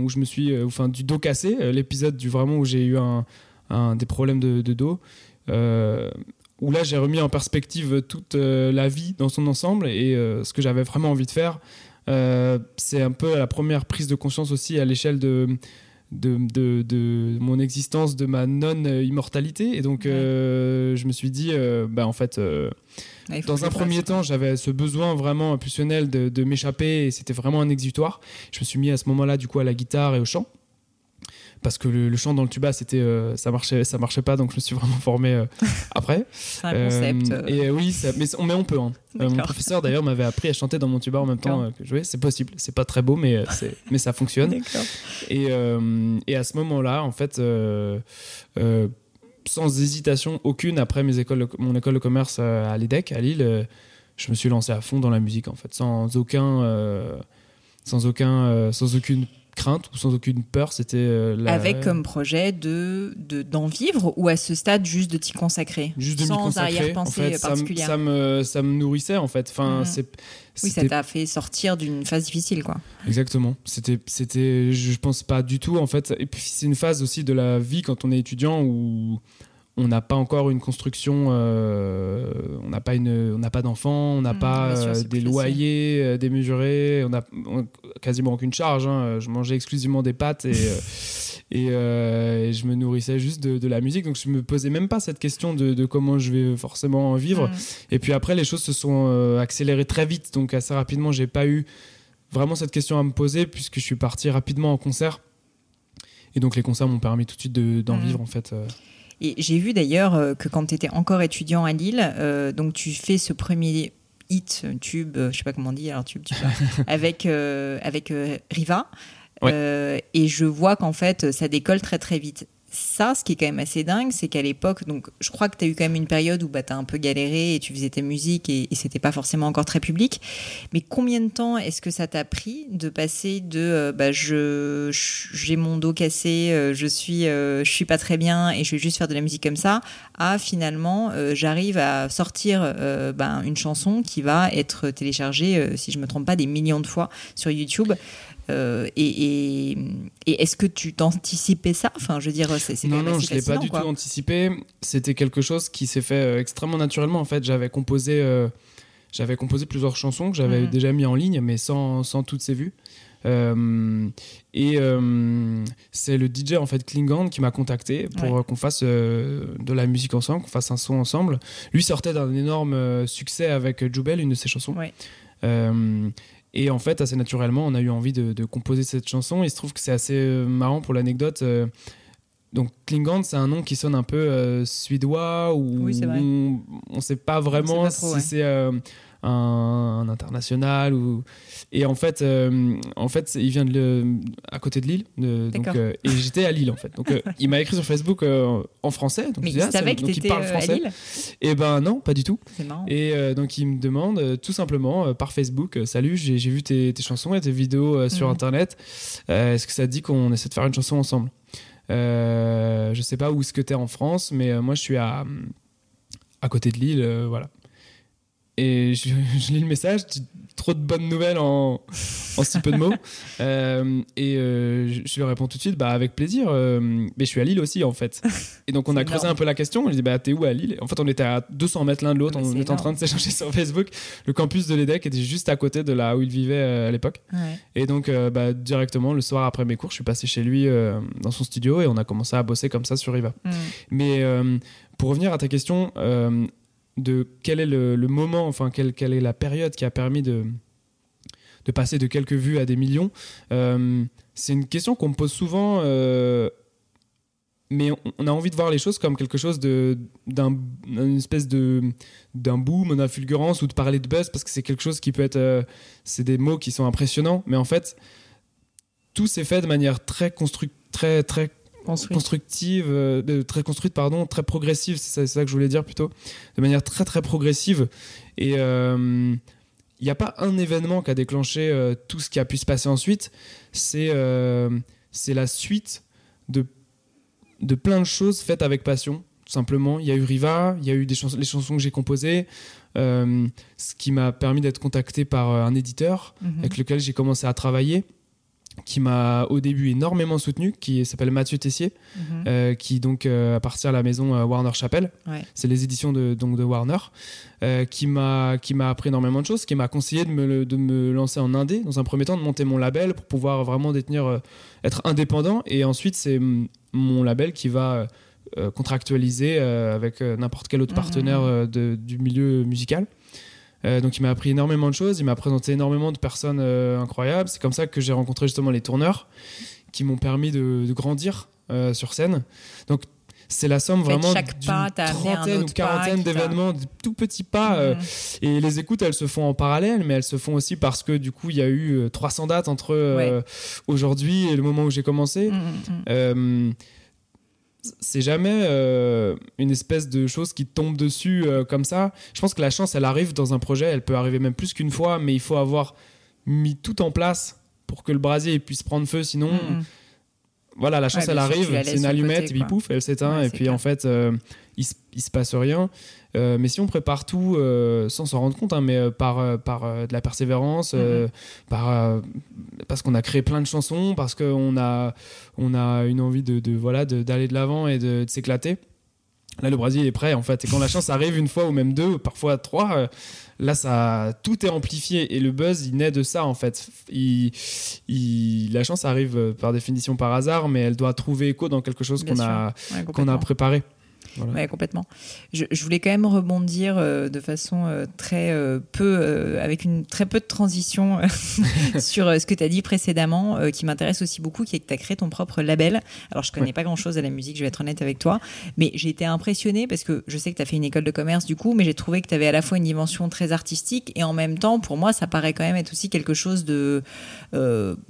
où je me suis, enfin, du dos cassé, l'épisode du vraiment où j'ai eu un, un- des problèmes de, de dos, euh, où là j'ai remis en perspective toute euh, la vie dans son ensemble et euh, ce que j'avais vraiment envie de faire. Euh, c'est un peu la première prise de conscience aussi à l'échelle de, de, de, de mon existence, de ma non-immortalité. Et donc, Ouais. euh, je me suis dit, euh, bah, en fait, euh, Ouais, dans un premier temps, j'avais ce besoin vraiment impulsionnel de, de m'échapper et c'était vraiment un exutoire. Je me suis mis à ce moment-là, du coup, à la guitare et au chant. Parce que le, le chant dans le tuba, c'était, euh, ça marchait, ça marchait pas, donc je me suis vraiment formé euh, après. C'est un concept. Euh, euh, et oui, ça- mais, on, mais on peut. hein. Mon professeur d'ailleurs m'avait appris à chanter dans mon tuba en même temps que jouer. C'est possible. C'est pas très beau, mais, c'est- mais ça fonctionne. Et, et à ce moment-là, en fait, sans hésitation aucune, après mes écoles, de- mon école de commerce à l'EDEC, à Lille, je me suis lancé à fond dans la musique, en fait, sans aucun, euh, sans aucun, euh, sans aucune crainte ou sans aucune peur. C'était euh, la- Avec comme projet de de- d'en vivre ou à ce stade juste de t'y consacrer? Juste de sans consacrer. En arrière-pensée fait, ça, me- particulière. ça me, ça me nourrissait en fait. Enfin, Mhm. c'est, oui, ça t'a fait sortir d'une phase difficile, quoi. Exactement. C'était, c'était, je pense pas du tout en fait. Et puis c'est une phase aussi de la vie quand on est étudiant où on n'a pas encore une construction, euh, on n'a pas une, on n'a pas d'enfants, on n'a Mm, pas sûr, euh, des loyers euh, démesurés, on a on- quasiment aucune charge. hein. Je mangeais exclusivement des pâtes et et, et je me nourrissais juste de, de la musique. Donc je me posais même pas cette question de, de comment je vais forcément vivre. Mm. Et puis après, les choses se sont accélérées très vite. Donc assez rapidement, j'ai pas eu vraiment cette question à me poser puisque je suis parti rapidement en concert. Et donc les concerts m'ont permis tout de suite de- d'en Mhm. vivre en fait. Et j'ai vu d'ailleurs euh, que quand tu étais encore étudiant à Lille, euh, donc tu fais ce premier hit, euh, tube, je sais pas comment on dit, alors tube, tube, avec, euh, avec Riva. Ouais. Euh, et je vois qu'en fait, ça décolle très très vite. Ça, ce qui est quand même assez dingue, c'est qu'à l'époque, donc je crois que tu as eu quand même une période où bah, tu as un peu galéré et tu faisais tes musiques et, et c'était pas forcément encore très public. Mais combien de temps est-ce que ça t'a pris de passer de euh, bah, je j'ai mon dos cassé, euh, je suis euh, je suis pas très bien et je vais juste faire de la musique comme ça à finalement j'arrive à sortir ben, une chanson qui va être téléchargée si je me trompe pas des millions de fois sur YouTube. Euh, et et, et est-ce que tu t'anticipais ça Enfin, je veux dire, c'est Non, non, je l'ai pas du quoi. tout anticipé. C'était quelque chose qui s'est fait euh, extrêmement naturellement. En fait, j'avais composé, euh, j'avais composé plusieurs chansons que j'avais Mhm. déjà mis en ligne, mais sans, sans toutes ces vues. Euh, et euh, c'est le DJ en fait Klingon qui m'a contacté pour Ouais. qu'on fasse euh, de la musique ensemble, qu'on fasse un son ensemble. Lui sortait d'un énorme succès avec Jubel, une de ses chansons. Ouais. Et en fait, assez naturellement, on a eu envie de, de composer cette chanson. Il se trouve que c'est assez euh, marrant pour l'anecdote. euh, donc Klingon, c'est un nom qui sonne un peu euh, suédois ou Oui, on ne sait pas vraiment pas trop, si ouais. c'est euh, un, un international ou et en fait euh, en fait il vient de le- à côté de Lille de- donc D'accord. euh, et j'étais à Lille en fait donc euh, il m'a écrit sur Facebook en français donc Mais il ah, savait que donc il parle à français Lille et ben non pas du tout et donc il me demande tout simplement par Facebook Salut, j'ai vu tes, tes chansons et tes vidéos sur Mhm. internet. Est-ce que ça te dit qu'on essaie de faire une chanson ensemble? Euh, Je sais pas où est-ce que tu es en France, mais euh, moi je suis à, à côté de Lille. euh, voilà. et je, je lis le message, trop de bonnes nouvelles en, en si peu de mots. Euh, et euh, je, je lui réponds tout de suite, bah avec plaisir. euh, mais je suis à Lille aussi en fait. Et donc on a creusé énorme. un peu la question. Je dis bah t'es où à Lille? En fait on était à 200 mètres l'un de l'autre. On était en train de s'échanger sur Facebook. Le campus de l'EDEC était juste à côté de là où il vivait à l'époque. Ouais. Et donc bah, directement le soir après mes cours, je suis passé chez lui dans son studio et on a commencé à bosser comme ça sur Riva. Mm. Mais pour revenir à ta question euh, de quel est le, le moment, enfin quelle, quelle est la période qui a permis de, de passer de quelques vues à des millions, euh, c'est une question qu'on me pose souvent, euh, mais on, a envie de voir les choses comme quelque chose de d'un une espèce de d'un boom, d'un fulgurance ou de parler de buzz parce que c'est quelque chose qui peut être, euh, c'est des mots qui sont impressionnants, mais en fait tout s'est fait de manière très construite, très très Constructive, euh, très construite, pardon, très progressive, c'est ça, que je voulais dire plutôt, de manière très très progressive. Et euh, il n'y a pas un événement qui a déclenché euh, tout ce qui a pu se passer ensuite, c'est euh, c'est la suite de, de plein de choses faites avec passion, tout simplement. Il y a eu Riva, il y a eu des chans- les chansons que j'ai composées, euh, ce qui m'a permis d'être contacté par euh, un éditeur Mhm. avec lequel j'ai commencé à travailler, qui m'a au début énormément soutenu, qui s'appelle Mathieu Tessier, Mhm. euh, qui donc euh, appartient à la maison euh, Warner. Ouais. C'est les éditions de, donc de Warner, euh, qui m'a qui m'a appris énormément de choses, qui m'a conseillé de me, de me lancer en indé dans un premier temps, de monter mon label pour pouvoir vraiment détenir, être indépendant. Et ensuite, c'est mon label qui va contractualiser avec n'importe quel autre Mhm. partenaire de- du milieu musical. Euh, donc il m'a appris énormément de choses, il m'a présenté énormément de personnes euh, incroyables. C'est comme ça que j'ai rencontré justement les tourneurs qui m'ont permis de, de grandir euh, sur scène. Donc c'est la somme vraiment d'une trentaine ou quarantaine d'événements, de tout petits pas. Mhm. et les écoutes, elles se font en parallèle, mais elles se font aussi parce que du coup, il y a eu euh, 300 dates entre aujourd'hui et le moment où j'ai commencé. Mhm, mhm. C'est jamais euh, une espèce de chose qui tombe dessus euh, comme ça. Je pense que la chance, elle arrive dans un projet, elle peut arriver même plus qu'une fois, mais il faut avoir mis tout en place pour que le brasier puisse prendre feu. Sinon, Mhm. voilà, la chance, Ouais, elle arrive, c'est une allumette, côté, et puis pouf, elle s'éteint, Ouais, et puis clair. en fait, euh, il, se- il se passe rien. Euh, mais si on prépare tout euh, sans s'en rendre compte, hein, mais euh, par, par de la persévérance, Mhm. par, parce qu'on a créé plein de chansons, parce qu'on a, on a une envie de, de, voilà d'aller de l'avant et de, de s'éclater. Là, le Brésil est prêt en fait. Et quand la chance arrive une fois ou même deux, parfois trois, là, ça, tout est amplifié et le buzz, il naît de ça en fait. Il, il- la chance arrive par définition par hasard, mais elle doit trouver écho dans quelque chose qu'on a, Ouais, qu'on a préparé. Voilà. Ouais, complètement. Je, je voulais quand même rebondir euh, de façon euh, très euh, peu, avec une très peu de transition sur ce que tu as dit précédemment, qui m'intéresse aussi beaucoup, qui est que tu as créé ton propre label. Alors, je connais Ouais. pas grand-chose à la musique, je vais être honnête avec toi, mais j'ai été impressionnée parce que je sais que tu as fait une école de commerce du coup, mais j'ai trouvé que tu avais à la fois une dimension très artistique et en même temps, pour moi, ça paraît quand même être aussi quelque chose de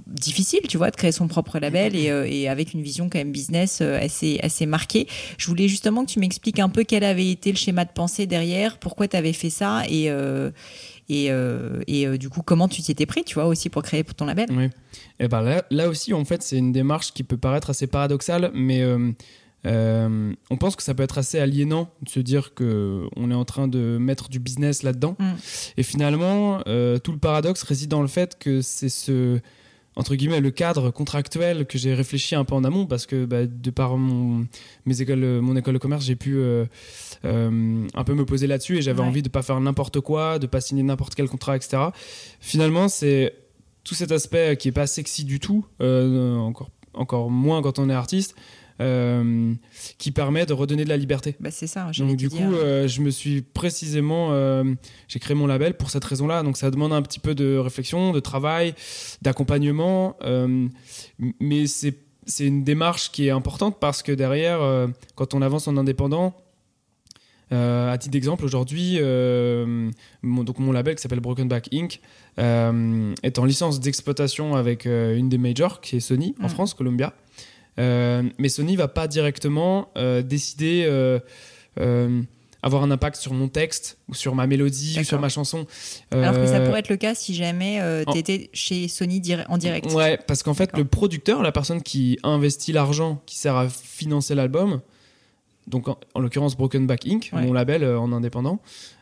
difficile, tu vois, de créer son propre label et, et avec une vision quand même business assez, assez marquée. Je voulais justement que tu m'expliques un peu quel avait été le schéma de pensée derrière, pourquoi tu avais fait ça et, euh, et, euh, et euh, du coup comment tu t'y étais pris, tu vois, aussi pour créer ton label. Oui. Et ben là, là aussi, en fait, c'est une démarche qui peut paraître assez paradoxale, mais on pense que ça peut être assez aliénant de se dire que on est en train de mettre du business là-dedans. Mm. Et finalement, tout le paradoxe réside dans le fait que c'est ce entre guillemets le cadre contractuel que j'ai réfléchi un peu en amont parce que bah, de par mon mes écoles mon école de commerce j'ai pu euh, euh, un peu me poser là-dessus et j'avais Ouais. envie de pas faire n'importe quoi de pas signer n'importe quel contrat etc finalement c'est tout cet aspect qui est pas sexy du tout euh, encore encore moins quand on est artiste euh, qui permet de redonner de la liberté Bah, c'est ça. j'allais donc du dire. coup, euh, je me suis précisément, euh, j'ai créé mon label pour cette raison-là. Donc ça demande un petit peu de réflexion, de travail, d'accompagnement, mais c'est une démarche qui est importante parce que derrière, quand on avance en indépendant, euh, à titre d'exemple, aujourd'hui, euh, mon, donc mon label qui s'appelle Broken Back Inc. euh, est en licence d'exploitation avec une des majors qui est Sony en Mm. France, Columbia. Euh, mais Sony va pas directement euh, décider euh, avoir un impact sur mon texte ou sur ma mélodie ou sur ma chanson. Alors que ça pourrait être le cas si jamais euh, tu étais chez Sony dire- en direct. Ouais, parce qu'en fait, le producteur, la personne qui investit l'argent qui sert à financer l'album, donc en, en l'occurrence Broken Back Inc., Ouais. mon label euh, en indépendant.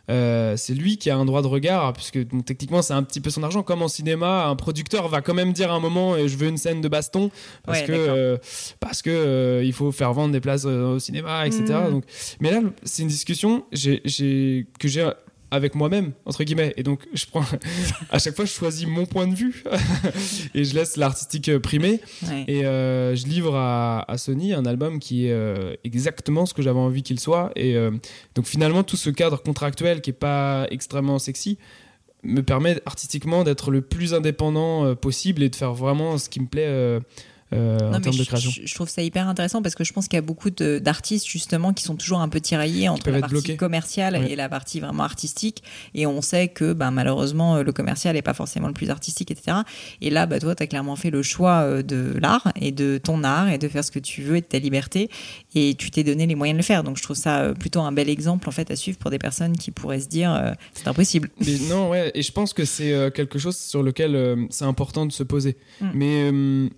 Euh, c'est lui qui a un droit de regard, puisque donc, techniquement c'est un petit peu son argent. Comme en cinéma, un producteur va quand même dire à un moment euh, je veux une scène de baston parce Ouais, que euh, parce que il faut faire vendre des places au cinéma, etc. Mhm. Donc, mais là c'est une discussion que j'ai avec moi-même entre guillemets et donc je prends à chaque fois je choisis mon point de vue et je laisse l'artistique euh, primer Ouais. et euh, je livre à, à Sony un album qui est euh, exactement ce que j'avais envie qu'il soit. Et euh, donc finalement, tout ce cadre contractuel qui est pas extrêmement sexy me permet artistiquement d'être le plus indépendant possible et de faire vraiment ce qui me plaît euh, en termes de je- création. Je, je trouve ça hyper intéressant parce que je pense qu'il y a beaucoup de- d'artistes justement qui sont toujours un peu tiraillés entre la partie commerciale Ouais. et la partie vraiment artistique. Et on sait que bah, malheureusement euh, le commercial n'est pas forcément le plus artistique, etc. Et là, bah, toi, tu as clairement fait le choix euh, de l'art et de ton art et de faire ce que tu veux et de ta liberté. Et tu t'es donné les moyens de le faire. Donc je trouve ça plutôt un bel exemple en fait à suivre pour des personnes qui pourraient se dire euh, c'est impossible. Mais non, ouais, et je pense que c'est quelque chose sur lequel euh, c'est important de se poser. Mm. Mais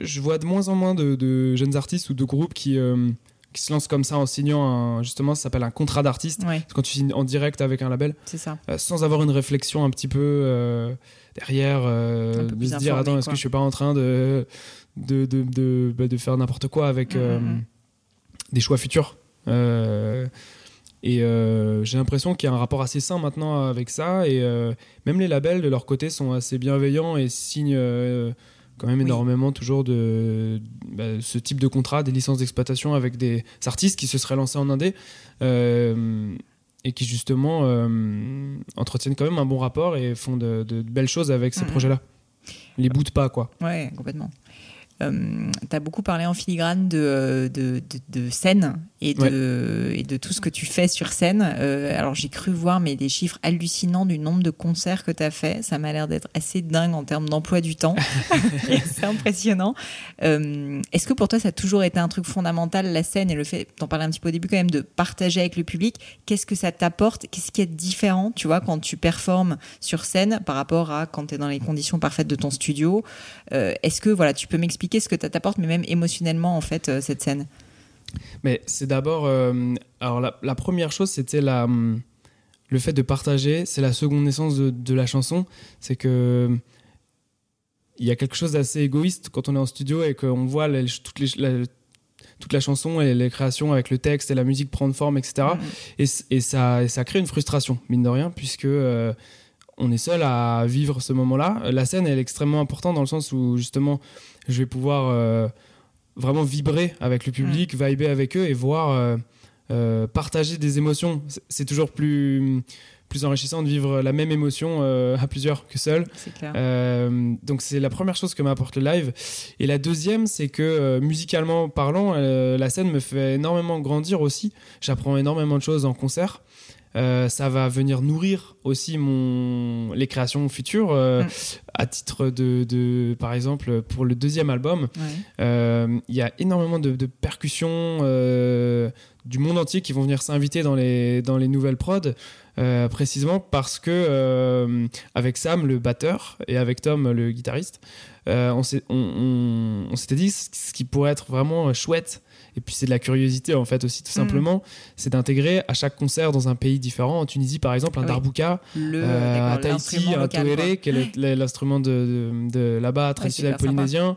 je vois de moins en moins de, de jeunes artistes ou de groupes qui, euh, qui se lancent comme ça en signant un, justement, ça s'appelle un contrat d'artiste. Ouais, quand tu signes en direct avec un label, c'est ça. euh, sans avoir une réflexion un petit peu euh, derrière, peu de se dire attends, est-ce que je suis pas en train de, de, de, de, bah, de faire n'importe quoi avec Mm, mm, mm. des choix futurs Et j'ai l'impression qu'il y a un rapport assez sain maintenant avec ça. Et même les labels, de leur côté, sont assez bienveillants et signent quand même Oui. énormément toujours de bah, ce type de contrat, des licences d'exploitation avec des artistes qui se seraient lancés en indé. euh, et qui justement euh, entretiennent quand même un bon rapport et font de, de- de belles choses avec ces Mhm. projets-là. Les boutent pas, quoi. Ouais, complètement. Euh, tu as beaucoup parlé en filigrane de, euh, de, de, de scène et de, et de tout ce que tu fais sur scène. Euh, alors j'ai cru voir mais des chiffres hallucinants du nombre de concerts que tu as fait. Ça m'a l'air d'être assez dingue en termes d'emploi du temps. c'est impressionnant. Euh, Est-ce que pour toi ça a toujours été un truc fondamental, la scène et le fait, t'en parlais un petit peu au début quand même, de partager avec le public? Qu'est-ce que ça t'apporte? Qu'est-ce qui est différent, tu vois, quand tu performes sur scène par rapport à quand tu es dans les conditions parfaites de ton studio? Est-ce que voilà, tu peux m'expliquer ce que ça t'apporte, mais même émotionnellement en fait euh, cette scène Mais c'est d'abord. euh, alors, la, la première chose, c'était la, hum, le fait de partager. C'est la seconde naissance de, de la chanson. C'est que. Il y a quelque chose d'assez égoïste quand on est en studio et qu'on voit les- toutes les, la- toute la chanson et les créations avec le texte et la musique prendre forme, etc. Et, c- et ça, et ça crée une frustration, mine de rien, puisque euh, on est seul à vivre ce moment-là. La scène, elle est extrêmement importante dans le sens où, justement, je vais pouvoir euh, vraiment vibrer avec le public, vibrer avec eux et voir euh, euh, partager des émotions. C'est- toujours plus, plus enrichissant de vivre la même émotion euh, à plusieurs que seul. C'est clair. Euh, donc c'est la première chose que m'apporte le live. Et la deuxième, c'est que euh, musicalement parlant, la scène me fait énormément grandir aussi. J'apprends énormément de choses en concert. Euh, ça va venir nourrir aussi mon les créations futures euh, Mm. à titre de, de par exemple pour le deuxième album Ouais. euh, il y a énormément de, de percussions du monde entier qui vont venir s'inviter dans les, dans les nouvelles prods, précisément parce que avec Sam, le batteur, et avec Tom, le guitariste, on s'est- on- on- on s'était dit ce qui pourrait être vraiment chouette. Et puis c'est de la curiosité en fait aussi tout Mhm. simplement, c'est d'intégrer à chaque concert dans un pays différent. En Tunisie par exemple, un oui. darbouka, Le, euh, à Tahiti, un toéré, qui est l'instrument de, de, de là-bas traditionnel sympa. polynésien.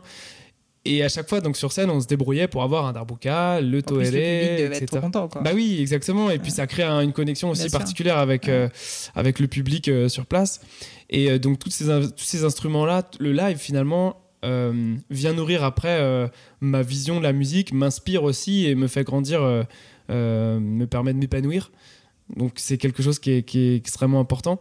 Et à chaque fois, donc sur scène, on se débrouillait pour avoir un darbouka, le toéré, être etc. trop content. Quoi. Bah oui, exactement. Et puis ça crée un- une connexion aussi Bien sûr. particulière avec, Ouais. euh, avec le public euh, sur place. Et donc tous ces, tous ces instruments-là, t- le live finalement vient nourrir après euh, ma vision de la musique, m'inspire aussi et me fait grandir, euh, euh, me permet de m'épanouir. Donc c'est quelque chose qui est, qui est extrêmement important.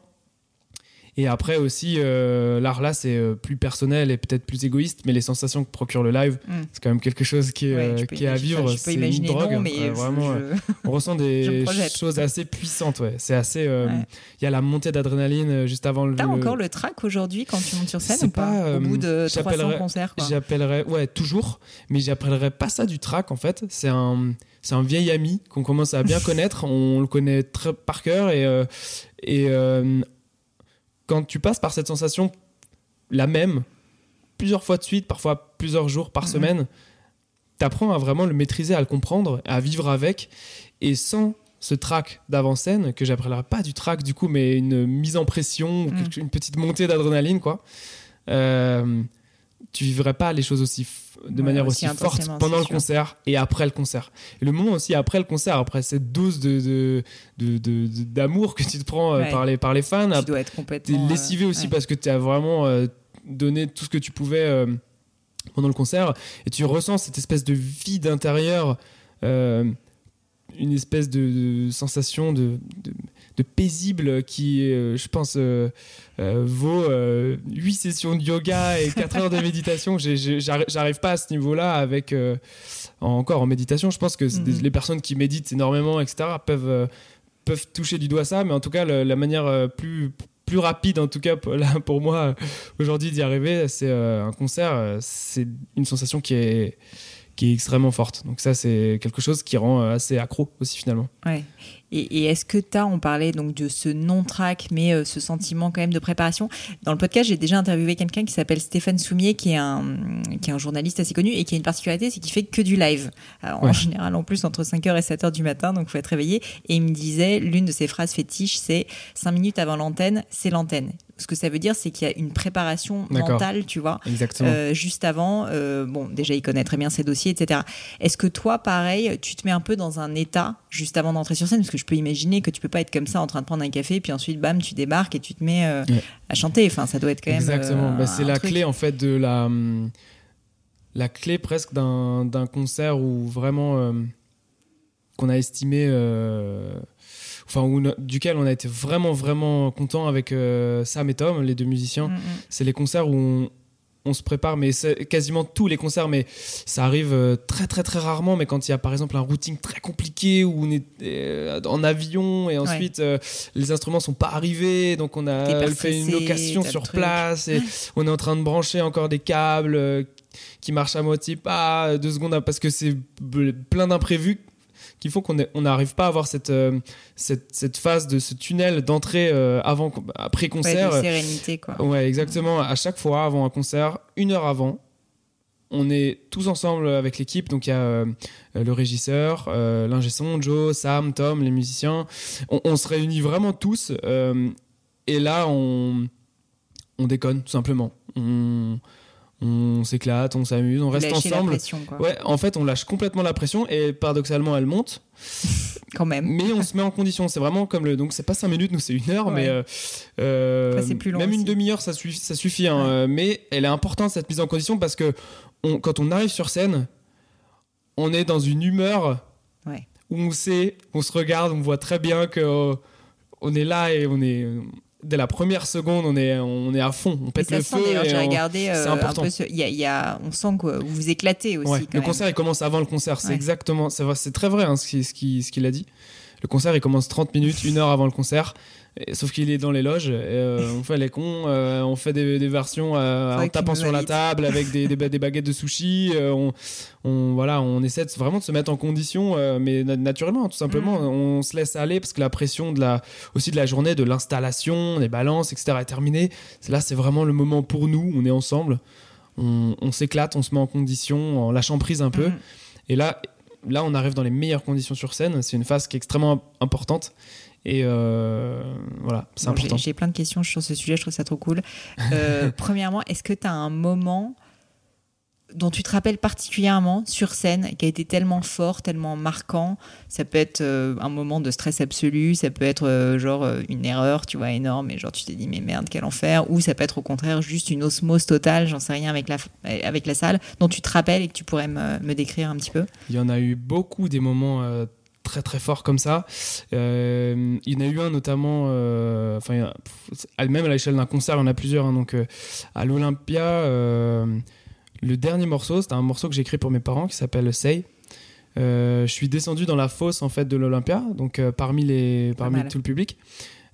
Et après aussi, euh, l'art là, c'est euh, plus personnel et peut-être plus égoïste, mais les sensations que procure le live, Mm. c'est quand même quelque chose qui est, Ouais, euh, qui est à vivre. enfin, c'est une drogue, non, mais euh, vraiment. je- on ressent des choses assez puissantes, ouais. C'est assez. euh, Il Ouais. y a la montée d'adrénaline juste avant le. T'as encore le track aujourd'hui quand tu montes sur scène ou pas, Au bout de 300 j'appellerais- concerts. J'appellerais, ouais, toujours, mais j'appellerais pas ça du track en fait. C'est un, c'est un vieil ami qu'on commence à bien connaître. On le connaît très par cœur et euh, et euh, quand tu passes par cette sensation, la même, plusieurs fois de suite, parfois plusieurs jours par Mhm. semaine, apprends à vraiment le maîtriser, à le comprendre, à vivre avec, et sans ce track d'avant-scène, que j'appellerais pas du track du coup, mais une mise en pression, Mm. une petite montée d'adrénaline, quoi. Euh, tu vivrais pas les choses aussi de Ouais, manière aussi aussi, forte pendant le sûr. concert et après le concert. Et le moment aussi après le concert, après cette dose de, d'amour que tu te prends euh, Ouais. par, les, par les fans, Tu dois être complètement. euh, lessivé aussi ouais. parce que tu as vraiment euh, donné tout ce que tu pouvais euh, pendant le concert et tu ressens cette espèce de vide intérieur, euh, une espèce de, de sensation de, de, de paisible qui, euh, je pense, euh, euh, vaut 8 sessions de yoga et 4 heures de méditation. J'arrive pas à ce niveau-là avec encore en méditation. Je pense que des- Mhm. les personnes qui méditent énormément, etc., peuvent, peuvent toucher du doigt ça, mais en tout cas, le- la manière plus plus rapide en tout cas pour, là, pour moi aujourd'hui d'y arriver c'est un concert c'est une sensation qui est qui est extrêmement forte donc ça c'est quelque chose qui rend euh, assez accro aussi finalement Ouais. Et, et est-ce que tu as, on parlait donc de ce non-track, mais euh, ce sentiment quand même de préparation. Dans le podcast, j'ai déjà interviewé quelqu'un qui s'appelle Stéphane Soumier, qui est, un, qui est un journaliste assez connu et qui a une particularité, c'est qu'il fait que du live. Alors, En général, en plus, entre 5h et 7h du matin, donc il faut être réveillé. Et il me disait, l'une de ses phrases fétiches, c'est 5 minutes avant l'antenne, c'est l'antenne. Ce que ça veut dire, c'est qu'il y a une préparation mentale, tu vois. exactement Euh, juste avant, euh, bon, déjà il connaît très bien ses dossiers, etc. Est-ce que toi, pareil, tu te mets un peu dans un état juste avant d'entrer sur scène? Parce que je peux imaginer que tu peux pas être comme ça en train de prendre un café, puis ensuite, bam, tu débarques et tu te mets euh, Ouais. à chanter. Enfin, ça doit être quand même. Exactement. euh, Bah, c'est la truc. clé en fait de la hum, la clé presque d'un concert où vraiment qu'on a estimé enfin où duquel on a été vraiment vraiment content avec euh, Sam et Tom les deux musiciens Mm, mm. c'est les concerts où on, on se prépare, mais c'est quasiment tous les concerts, mais ça arrive euh, très très très rarement. Mais quand il y a par exemple un routing très compliqué où on est euh, en avion et ensuite euh, les instruments sont pas arrivés, donc on a fait une location sur place et on est en train de brancher encore des câbles qui marchent à moitié pas deux secondes parce que c'est plein d'imprévus qui font qu'on n'arrive pas à avoir cette, euh, cette, cette phase de ce tunnel d'entrée euh, avant après Ouais, concert de sérénité, quoi. Ouais, exactement. À chaque fois, avant un concert, une heure avant, on est tous ensemble avec l'équipe. Donc, il y a euh, le régisseur, euh, l'ingé son, Joe, Sam, Tom, les musiciens. On, on se réunit vraiment tous. euh, et là, on, on déconne, tout simplement. On, on s'éclate, on s'amuse, on reste Lâcher la ensemble. pression, quoi. Ouais, en fait, on lâche complètement la pression et paradoxalement, elle monte. Quand même. Mais on se met en condition. C'est vraiment comme le. Donc, c'est pas 5 minutes, nous, c'est une heure, Ouais. mais. euh, euh, Après, plus long même une demi-heure, ça suffit. Ça suffit hein, Ouais. euh, mais elle est importante, cette mise en condition, parce que on- quand on arrive sur scène, on est dans une humeur Ouais. où on sait, on se regarde, on voit très bien que euh, on est là et on est. Dès la première seconde, on est, on est à fond, on Et pète ça le se feu. j'ai regardé euh, c'est un important. peu ce- il y a, il y a- on sent que vous vous éclatez aussi. Ouais, quand le même. concert il commence avant le concert, c'est Ouais. exactement, c'est vrai, c'est très vrai hein, ce qu'il a dit. Le concert il commence 30 minutes, une heure avant le concert, et- sauf qu'il est dans les loges, et, euh, on fait les cons, euh, on fait des, des versions euh, en tapant sur la table avec des, des, ba- des baguettes de sushi, on, on, voilà, on essaie de- vraiment de se mettre en condition, mais na- naturellement, tout simplement, Mm. on se laisse aller parce que la pression de la, aussi de la journée, de l'installation, des balances, etc. est terminée. Là, c'est vraiment le moment pour nous, on est ensemble. On, on s'éclate, on se met en condition, en lâchant prise un peu. Mhm. Et là, là, on arrive dans les meilleures conditions sur scène. C'est une phase qui est extrêmement importante. Et euh, voilà, c'est Bon, important. J'ai plein de questions sur ce sujet, je trouve ça trop cool. Euh, premièrement, est-ce que tu as un moment dont tu te rappelles particulièrement sur scène qui a été tellement fort, tellement marquant? Ça peut être euh, un moment de stress absolu, ça peut être euh, genre euh, une erreur, tu vois, énorme, et genre tu t'es dit mais merde, quel enfer, ou ça peut être au contraire juste une osmose totale, j'en sais rien, avec la, avec la salle, dont tu te rappelles et que tu pourrais me, me décrire un petit peu? Il y en a eu beaucoup des moments très très forts comme ça. Euh, il y en a eu un notamment, euh, enfin, même à l'échelle d'un concert, il y en a plusieurs. hein. donc euh, à l'Olympia, euh, le dernier morceau, c'était un morceau que j'ai écrit pour mes parents qui s'appelle Say. Je suis descendu dans la fosse en fait de l'Olympia, donc parmi les parmi tout le public.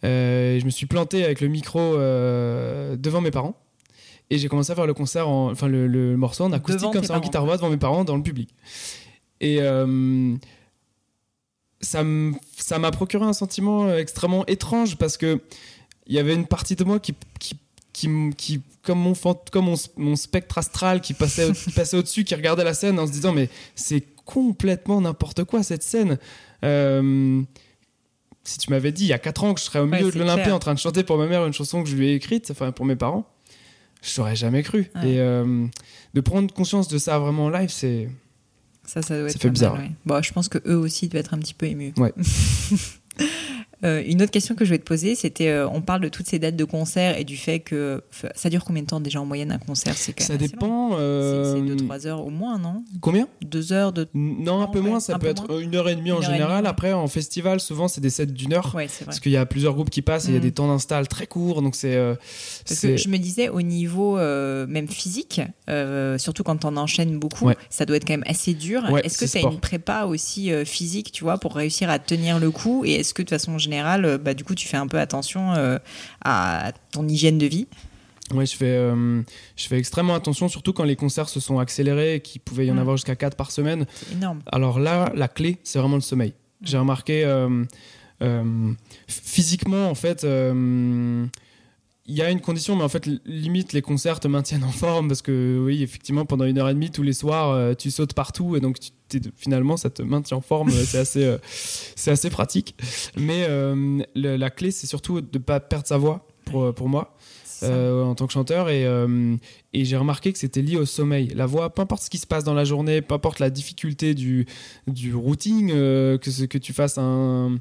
Je me suis planté avec le micro devant mes parents. Et j'ai commencé à faire le concert, en- enfin le, le morceau en acoustique Devant comme ça, en parents. guitare voix devant mes parents dans le public. Et ça m'a procuré un sentiment euh, extrêmement étrange parce que il y avait une partie de moi qui, qui, qui, qui comme mon comme mon, mon spectre astral qui passait, qui passait au-dessus, qui regardait la scène en se disant mais c'est complètement n'importe quoi cette scène. Euh, si tu m'avais dit il y a 4 ans que je serais au milieu de l'Olympia en train de chanter pour ma mère une chanson que je lui ai écrite, enfin pour mes parents, je t'aurais jamais cru. Et euh, de prendre conscience de ça vraiment en live, c'est. Ça, ça doit être fait bizarre. bon, je pense que eux aussi doivent être un petit peu émus. Ouais. Euh, une autre question que je voulais te poser, c'était, euh, on parle de toutes ces dates de concert et du fait que ça dure combien de temps déjà en moyenne un concert? C'est Ça dépend. C'est 2-3 heures au moins, non? Combien? 2 heures de. Non, un peu moins. Ça peut être une heure et demie en général. Après, en festival, souvent c'est des sets d'une heure. parce qu'il y a plusieurs groupes qui passent et il y a mm. des temps d'install très courts, donc c'est. Euh, je me disais au niveau même physique, surtout quand on enchaîne beaucoup, ça doit être quand même assez dur. est-ce que tu as une prépa aussi physique, tu vois, pour réussir à tenir le coup? Et est-ce que de toute façon général, euh, bah, du coup, tu fais un peu attention euh, à ton hygiène de vie. Oui, je fais, euh, je fais extrêmement attention, surtout quand les concerts se sont accélérés et qu'il pouvait y en mm. avoir jusqu'à 4 par semaine. Énorme. Alors là, la clé, c'est vraiment le sommeil. Mm. J'ai remarqué physiquement, en fait, il y a une condition, mais en fait, limite, les concerts te maintiennent en forme parce que, oui, effectivement, pendant une heure et demie, tous les soirs, euh, tu sautes partout et donc finalement, ça te maintient en forme. c'est assez, euh, c'est assez pratique. Mais euh, la clé, c'est surtout de ne pas perdre sa voix pour, pour moi. en tant que chanteur et, et j'ai remarqué que c'était lié au sommeil. La voix, peu importe ce qui se passe dans la journée, peu importe la difficulté du, du routing, que, que tu fasses un,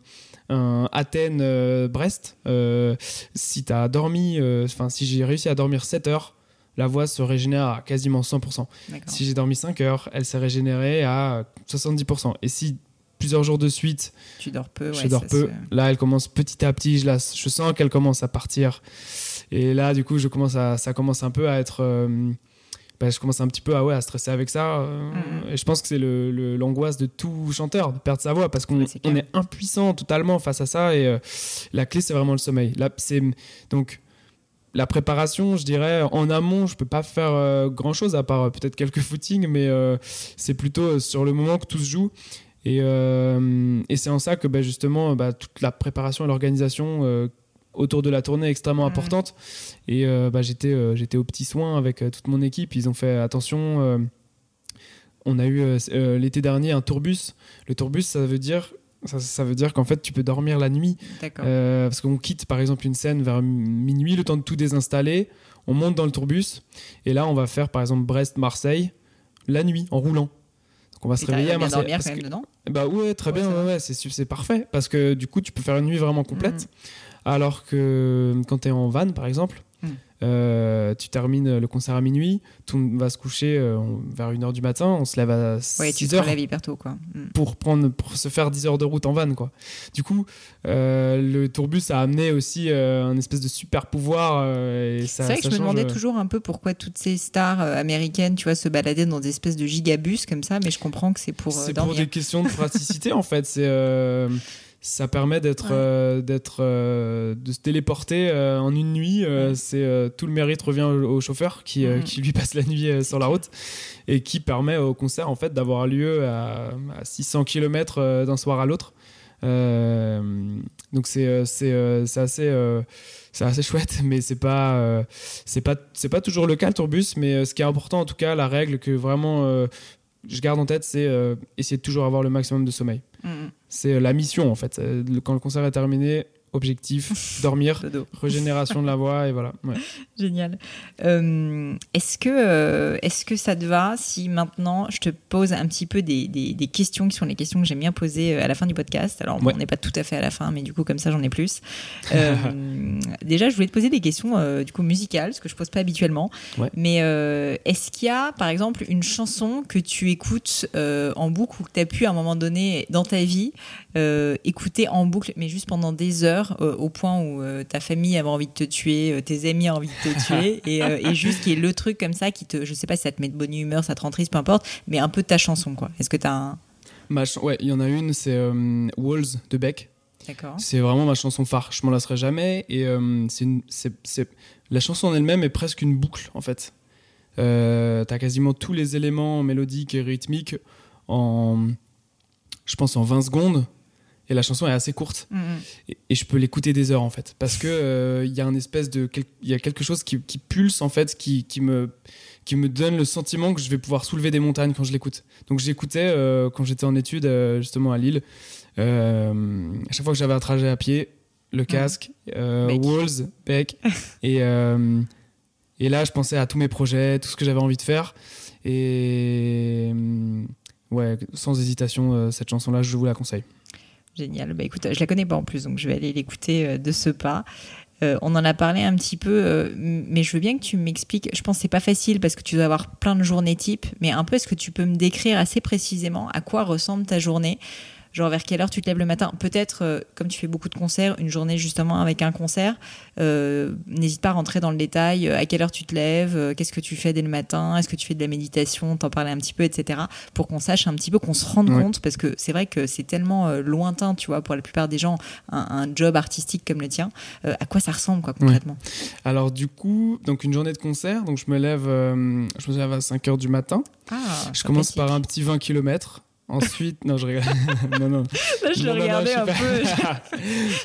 un Athènes-Brest, euh, euh, si dormi, euh, enfin, si j'ai réussi à dormir 7 heures, la voix se régénère à quasiment 100%. Si j'ai dormi 5 heures, elle s'est régénérée à 70%. Et si plusieurs jours de suite, tu dors peu, je dors peu, là elle commence petit à petit, je, la, je sens qu'elle commence à partir. Et là, du coup, je commence à, ça commence un peu à être bah, je commence un petit peu à, ouais, à stresser avec ça. Euh, mm. Et je pense que c'est l'angoisse de tout chanteur de perdre sa voix parce qu'on est, est, impuissant totalement face à ça. Et euh, la clé, c'est vraiment le sommeil. Là, donc, la préparation, je dirais, en amont, je peux pas faire euh, grand chose à part peut-être quelques footings, mais c'est plutôt sur le moment que tout se joue. Et, et c'est en ça que bah, justement, bah, toute la préparation et l'organisation autour de la tournée extrêmement mm. importante. Et euh, bah, j'étais, euh, j'étais au petit soin avec euh, toute mon équipe. Ils ont fait attention. on a eu l'été dernier un tourbus. Le tourbus, ça veut dire ça, veut dire qu'en fait, tu peux dormir la nuit. parce qu'on quitte par exemple une scène vers minuit, le temps de tout désinstaller. On monte dans le tourbus. Et là, on va faire par exemple Brest-Marseille la nuit, en roulant. Donc on va se réveiller à Marseille. dormir quand même dedans? Bah ouais, très bien, ouais, c'est, c'est parfait. Parce que du coup, tu peux faire une nuit vraiment complète. Mm. Alors que quand tu es en van, par exemple, hmm. euh, tu termines le concert à minuit, tout va se coucher euh, vers 1h du matin, on se lève à 6h. hyper tôt, quoi. Hmm. Pour, prendre, pour se faire 10 heures de route en van, quoi. Du coup, euh, le tourbus a amené aussi un espèce de super pouvoir. c'est vrai que je me demandais toujours un peu pourquoi toutes ces stars américaines, tu vois, se baladaient dans des espèces de gigabus comme ça, mais je comprends que c'est pour. c'est pour des questions de praticité, en fait. C'est ça permet d'être euh, d'être euh, de se téléporter euh, en une nuit c'est tout le mérite revient au, chauffeur qui, mm. qui, lui passe la nuit sur la route et qui permet au concert en fait d'avoir lieu à, 600 km d'un soir à l'autre. Donc c'est c'est assez c'est assez chouette mais c'est pas c'est pas c'est pas toujours le cas le tourbus mais ce qui est important en tout cas la règle que vraiment je garde en tête c'est essayer de toujours avoir le maximum de sommeil. Mm. C'est euh, la mission en fait. Quand le concert est terminé, objectif, dormir, régénération de la voix et voilà. Génial. Euh, est-ce que, euh, est-ce que ça te va si maintenant je te pose un petit peu des, des, questions qui sont les questions que j'aime bien poser euh, à la fin du podcast? Alors on n'est pas tout à fait à la fin, mais du coup comme ça j'en ai plus. déjà je voulais te poser des questions du coup musicales, ce que je pose pas habituellement. Mais est-ce qu'il y a par exemple une chanson que tu écoutes en boucle ou que tu as pu à un moment donné dans ta vie écouter en boucle, mais juste pendant des heures euh, au point où euh, ta famille avait envie de te tuer, euh, tes amis ont envie de te tuer, et, juste qui est le truc comme ça qui te, je sais pas si ça te met de bonne humeur, ça te rend triste, peu importe, mais un peu ta chanson quoi. Est-ce que tu as un. Ma ouais, il y en a une, c'est Walls de Beck. D'accord. C'est vraiment ma chanson phare, je m'en lasserai jamais, et c'est la chanson en elle-même est presque une boucle en fait. Euh, t'as quasiment tous les éléments mélodiques et rythmiques en, je pense, en 20 secondes. Et la chanson est assez courte. Mm, mm. et, et je peux l'écouter des heures en fait. Parce que euh, il y a un espèce de il y a quelque chose qui, qui pulse en fait qui, qui me qui me donne le sentiment que je vais pouvoir soulever des montagnes quand je l'écoute. Donc j'écoutais euh, quand j'étais en études euh, justement à Lille euh, à chaque fois que j'avais un trajet à pied le casque euh, Bec. Walls Beck et euh, et là je pensais à tous mes projets tout ce que j'avais envie de faire. Et euh, ouais sans hésitation euh, cette chanson là je vous la conseille Génial. Bah écoute, je la connais pas en plus, donc je vais aller l'écouter euh, de ce pas. Euh, on en a parlé un petit peu, euh, mais je veux bien que tu m'expliques. Je pense que c'est pas facile parce que tu dois avoir plein de journées types, mais un peu est-ce que tu peux me décrire assez précisément à quoi ressemble ta journée? Genre vers quelle heure tu te lèves le matin? Peut-être, euh, comme tu fais beaucoup de concerts, une journée justement avec un concert. Euh, N'hésite pas à rentrer dans le détail. euh, À quelle heure tu te lèves Qu'est-ce que tu fais dès le matin Est-ce que tu fais de la méditation T'en parlais un petit peu, etc. Pour qu'on sache un petit peu, qu'on se rende Ouais. compte, parce que c'est vrai que c'est tellement lointain, tu vois, pour la plupart des gens, un, un job artistique comme le tien. À quoi ça ressemble, quoi, concrètement? Alors du coup, donc une journée de concert, donc je me lève, je me lève à 5 heures du matin. Ah, je commence par un petit 20 km. Ensuite, non, je rigole. non, non. Là, je Non, le non, non, regardais un peu.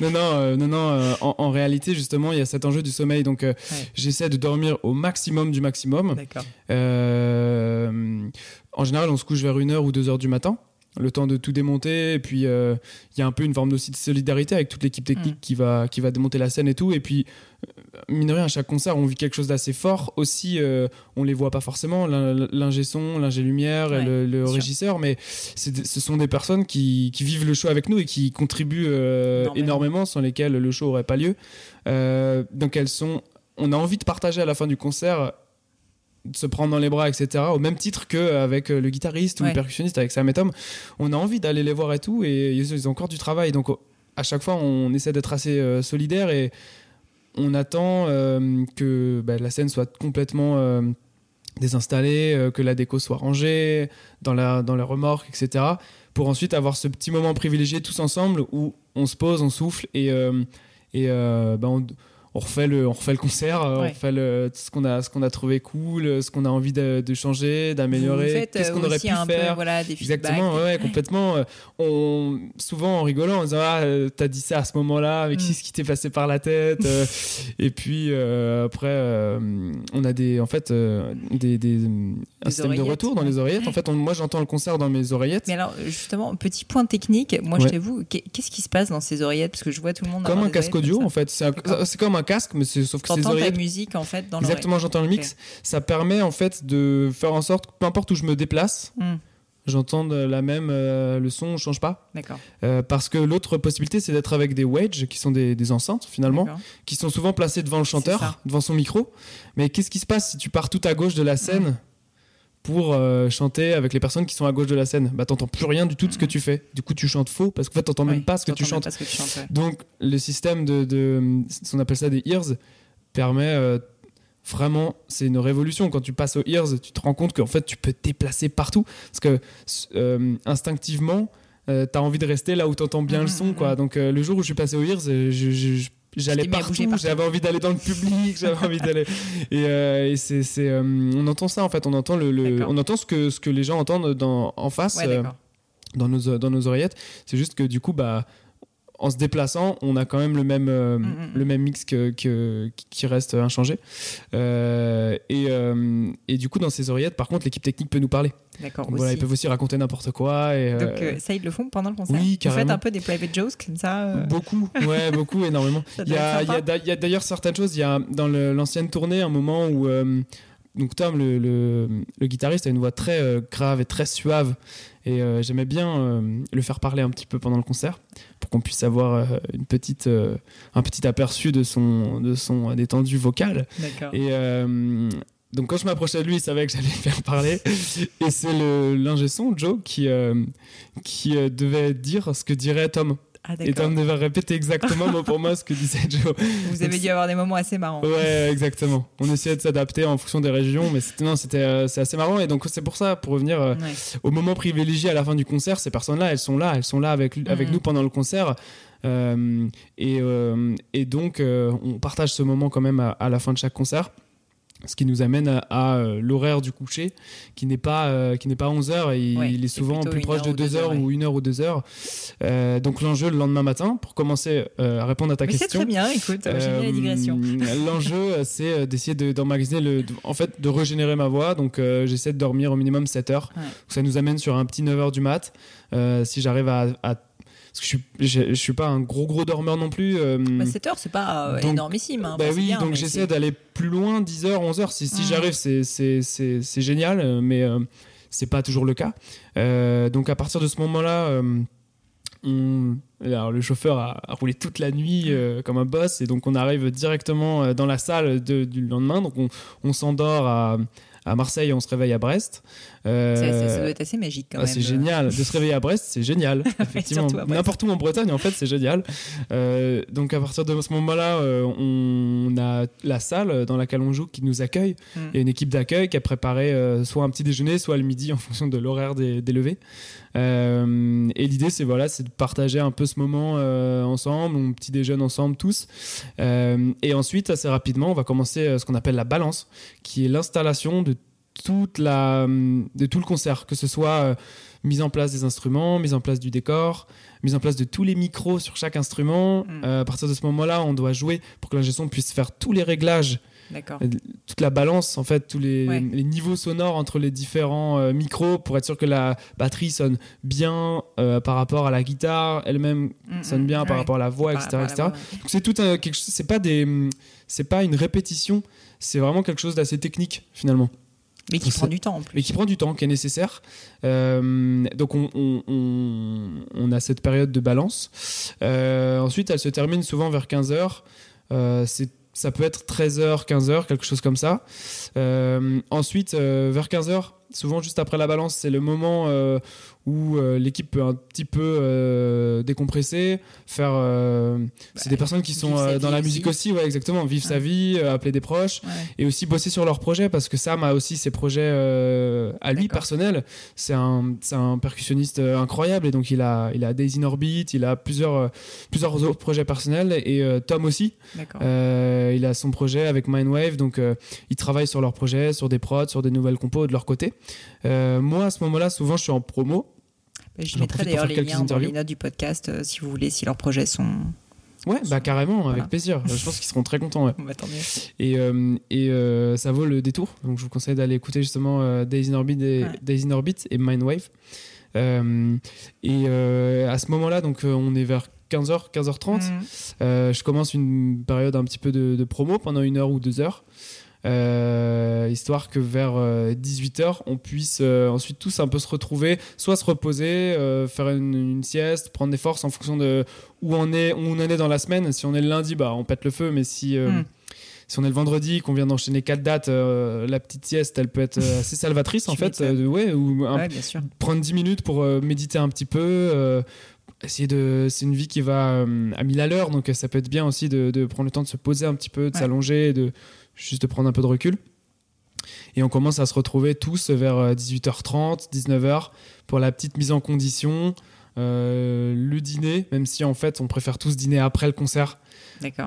non, non, euh, non, non. euh, en, en réalité, justement, il y a cet enjeu du sommeil. Donc, euh, Ouais. j'essaie de dormir au maximum du maximum. D'accord. Euh, en général, on se couche vers 1h ou 2h du matin. Le temps de tout démonter. Et puis, euh, il y a un peu une forme aussi de solidarité avec toute l'équipe technique Mm. qui, va, qui va démonter la scène et tout. Et puis, mine de rien, à chaque concert, on vit quelque chose d'assez fort. Aussi, euh, on les voit pas forcément, l'in- l'ingé son, l'ingé lumière et le, le bien sûr. régisseur. Mais ce sont des personnes qui, qui vivent le show avec nous et qui contribuent euh, Énormément. sans lesquelles le show aurait pas lieu. Euh, donc, elles sont. On a envie de partager à la fin du concert de se prendre dans les bras, etc. Au même titre qu'avec le guitariste ou Ouais. le percussionniste, avec Sam et Tom, on a envie d'aller les voir et tout, et ils ils ont encore du travail. Donc à chaque fois, on essaie d'être assez euh, solidaire et on attend euh, que bah, la scène soit complètement euh, désinstallée, euh, que la déco soit rangée dans la, dans la remorque, etc. Pour ensuite avoir ce petit moment privilégié tous ensemble où on se pose, on souffle et, et bah, on, on refait le, on refait le concert, euh, Ouais. on refait le, ce qu'on a, ce qu'on a trouvé cool, ce qu'on a envie de, de changer, d'améliorer, qu'est-ce euh, qu'on aurait pu un faire. peu voilà, des Exactement, ouais, ouais, complètement. Euh, On, souvent en rigolant, en disant Ah, t'as dit ça à ce moment-là, mais Mm. qu'est-ce qui t'est passé par la tête Et puis euh, après, euh, on a des, en fait, euh, des, des, un système de retour dans les oreillettes. En fait, on- moi, j'entends le concert dans mes oreillettes. Mais alors, justement, petit point technique, moi je t'avoue, qu'est- qu'est-ce qui se passe dans ces oreillettes? Parce que je vois tout le monde. Comme un casque audio, en fait. C'est comme un casque, mais c'est- sauf que ça. ces T'entends ta oreillettes. musique en fait dans. Exactement, j'entends le mix. Ça permet en fait de faire en sorte, que peu importe où je me déplace, Hmm. j'entends la même, euh, le son ne change pas. D'accord. Euh, parce que l'autre possibilité, c'est d'être avec des wedges, qui sont des, des enceintes finalement, qui sont souvent placées devant le chanteur, devant son micro. Mais qu'est-ce qui se passe si tu pars tout à gauche de la scène pour euh, chanter avec les personnes qui sont à gauche de la scène Bah t'entends plus rien du tout de ce que tu fais. Du coup, tu chantes faux parce qu'en fait, t'entends Ouais, même pas ce que tu chantes. pas ce que tu chantes, ouais. Donc, le système de, de on appelle ça des ears, permet euh, vraiment, c'est une révolution. Quand tu passes aux ears, tu te rends compte qu'en fait, tu peux te déplacer partout. Parce que euh, instinctivement, euh, t'as envie de rester là où t'entends bien le son. mhm. Quoi. Donc, euh, le jour où je suis passé aux ears, je- je- je- J'allais partout, partout. j'avais envie d'aller dans le public, j'avais envie d'aller. Et, euh, et c'est, c'est, euh, on entend ça en fait, on entend le, le- on entend ce que ce que les gens entendent dans, en face Ouais, euh, dans nos dans nos oreillettes. C'est juste que du coup, bah, en se déplaçant, on a quand même le même euh, Mm, mm, le même mix que, que- qui reste inchangé. Euh, et, euh, et du coup, dans ces oreillettes, par contre, l'équipe technique peut nous parler. D'accord. Voilà, ils peuvent aussi raconter n'importe quoi. Et, Donc ça, ils le font pendant le concert. oui, Vous faites carrément. un peu des private jokes comme ça. Beaucoup, ouais, beaucoup, énormément. Il y a, d'ailleurs certaines choses. Il y a dans l'ancienne tournée un moment où donc Tom, le, le- le guitariste, a une voix très grave et très suave. Et euh, j'aimais bien euh, le faire parler un petit peu pendant le concert pour qu'on puisse avoir euh, une petite, un petit aperçu de son, de son détendu vocal. Et donc quand je m'approchais de lui, il savait que j'allais le faire parler. Et c'est l'ingé son, Joe, qui, qui devait dire ce que dirait Tom. Ah, Et. Tom devait répéter exactement mot pour mot ce que disait Joe. Vous avez dû avoir des moments assez marrants. Ouais, exactement. On essayait de s'adapter en fonction des régions, mais c'était non, c'était euh, c'est assez marrant. Et donc c'est pour ça, pour revenir euh, Ouais. au moment privilégié à la fin du concert, ces personnes-là, elles sont là, elles sont là avec avec Mhm. nous pendant le concert. Euh, et, et donc on partage ce moment quand même à, à la fin de chaque concert. Ce qui nous amène à, euh, l'horaire du coucher qui n'est pas euh, qui n'est pas 11 heures. Et il est souvent plus proche de 2 heures, ou 1 heure ou 2 heures. Euh, donc l'enjeu le lendemain matin pour commencer à répondre à ta question c'est très bien écoute j'ai bien la digression. l'enjeu c'est d'essayer d'emmagasiner le en fait de régénérer ma voix. Donc j'essaie de dormir au minimum 7 heures. Ça nous amène sur un petit 9 heures du mat. Si j'arrive à, à parce que je suis, je, suis pas un gros gros dormeur non plus. Euh, bah 7 heures, c'est pas euh, énormissime. Hein, bah oui, donc j'essaie d'aller plus loin, 10 heures, 11 heures. Si, si j'arrive, c'est génial, euh, mais euh, c'est pas toujours le cas. donc à partir de ce moment-là, alors, le chauffeur a, roulé toute la nuit comme un boss, et donc on arrive directement dans la salle de, du lendemain. Donc on, on s'endort à à Marseille, on se réveille à Brest. Euh, ça, doit être assez magique quand ah, C'est génial. De se réveiller à Brest, c'est génial. Effectivement. N'importe où en Bretagne, en fait, c'est génial. Euh, donc à partir de ce moment-là, euh, on a la salle dans laquelle on joue qui nous accueille. Mm. Il y a une équipe d'accueil qui a préparé soit un petit déjeuner, soit le midi en fonction de l'horaire des, des, levées. Et l'idée, c'est voilà, c'est de partager un peu ce moment ensemble, un petit déjeuner ensemble tous. et ensuite, assez rapidement, on va commencer ce qu'on appelle la balance, qui est l'installation de toute la, de tout le concert, que ce soit euh, mise en place des instruments, mise en place du décor, mise en place de tous les micros sur chaque instrument. Mm. Euh, à partir de ce moment-là, on doit jouer pour que l'ingé son puisse faire tous les réglages, euh, toute la balance, en fait, tous les, niveaux sonores entre les différents micros pour être sûr que la batterie sonne bien par rapport à la guitare, elle-même mm, mm. sonne bien par rapport à la voix, etc. etc. c'est tout quelque chose, c'est pas des, c'est pas une répétition, c'est vraiment quelque chose d'assez technique finalement. Mais qui prend du temps en plus. Mais qui prend du temps, qui est nécessaire. Euh, donc on, on, on, a cette période de balance. Euh, ensuite, elle se termine souvent vers 15h. Euh, ça peut être 13h, 15h, quelque chose comme ça. Euh, ensuite, vers 15h, souvent juste après la balance, c'est le moment où euh, l'équipe peut un petit peu euh, décompresser, faire. Euh, c'est des bah, personnes qui sont dans la musique aussi. ouais, exactement, vivre sa vie, appeler des proches, et aussi bosser sur leurs projets parce que Sam a aussi ses projets à lui personnels. C'est un, percussionniste incroyable et donc il a, il a Daisy in Orbit, il a plusieurs, plusieurs autres projets personnels et Tom aussi. il a son projet avec Mindwave, donc ils travaillent sur leurs projets, sur des prods, sur des nouvelles compos de leur côté. Moi, à ce moment-là, souvent, je suis en promo je mettrai d'ailleurs les liens dans les notes du podcast euh, si vous voulez, si leurs projets sont. Ouais, bah carrément, avec plaisir. je pense qu'ils seront très contents. Ouais. Bah, et, euh, et euh, ça vaut le détour. Donc je vous conseille d'aller écouter justement Days in Orbit et, Days in Orbit et Mindwave. et à ce moment-là, donc on est vers 15h, 15h30. je commence une période un petit peu de, de promo pendant une heure ou deux heures. Euh, histoire que vers 18h, euh, on puisse euh, ensuite tous un peu se retrouver, soit se reposer, faire une, sieste, prendre des forces en fonction de où on, est, où on en est dans la semaine. Si on est le lundi, bah, on pète le feu, mais si... Hmm. Si on est le vendredi, qu'on vient d'enchaîner quatre dates, la petite sieste, elle peut être assez salvatrice en fait. ouais, ou prendre 10 minutes pour méditer un petit peu, essayer de c'est une vie qui va à mille à l'heure donc ça peut être bien aussi de, de, prendre le temps de se poser un petit peu de s'allonger de juste de prendre un peu de recul. Et on commence à se retrouver tous vers 18h30, euh, 19h pour la petite mise en condition, euh, le dîner, même si en fait on préfère tous dîner après le concert.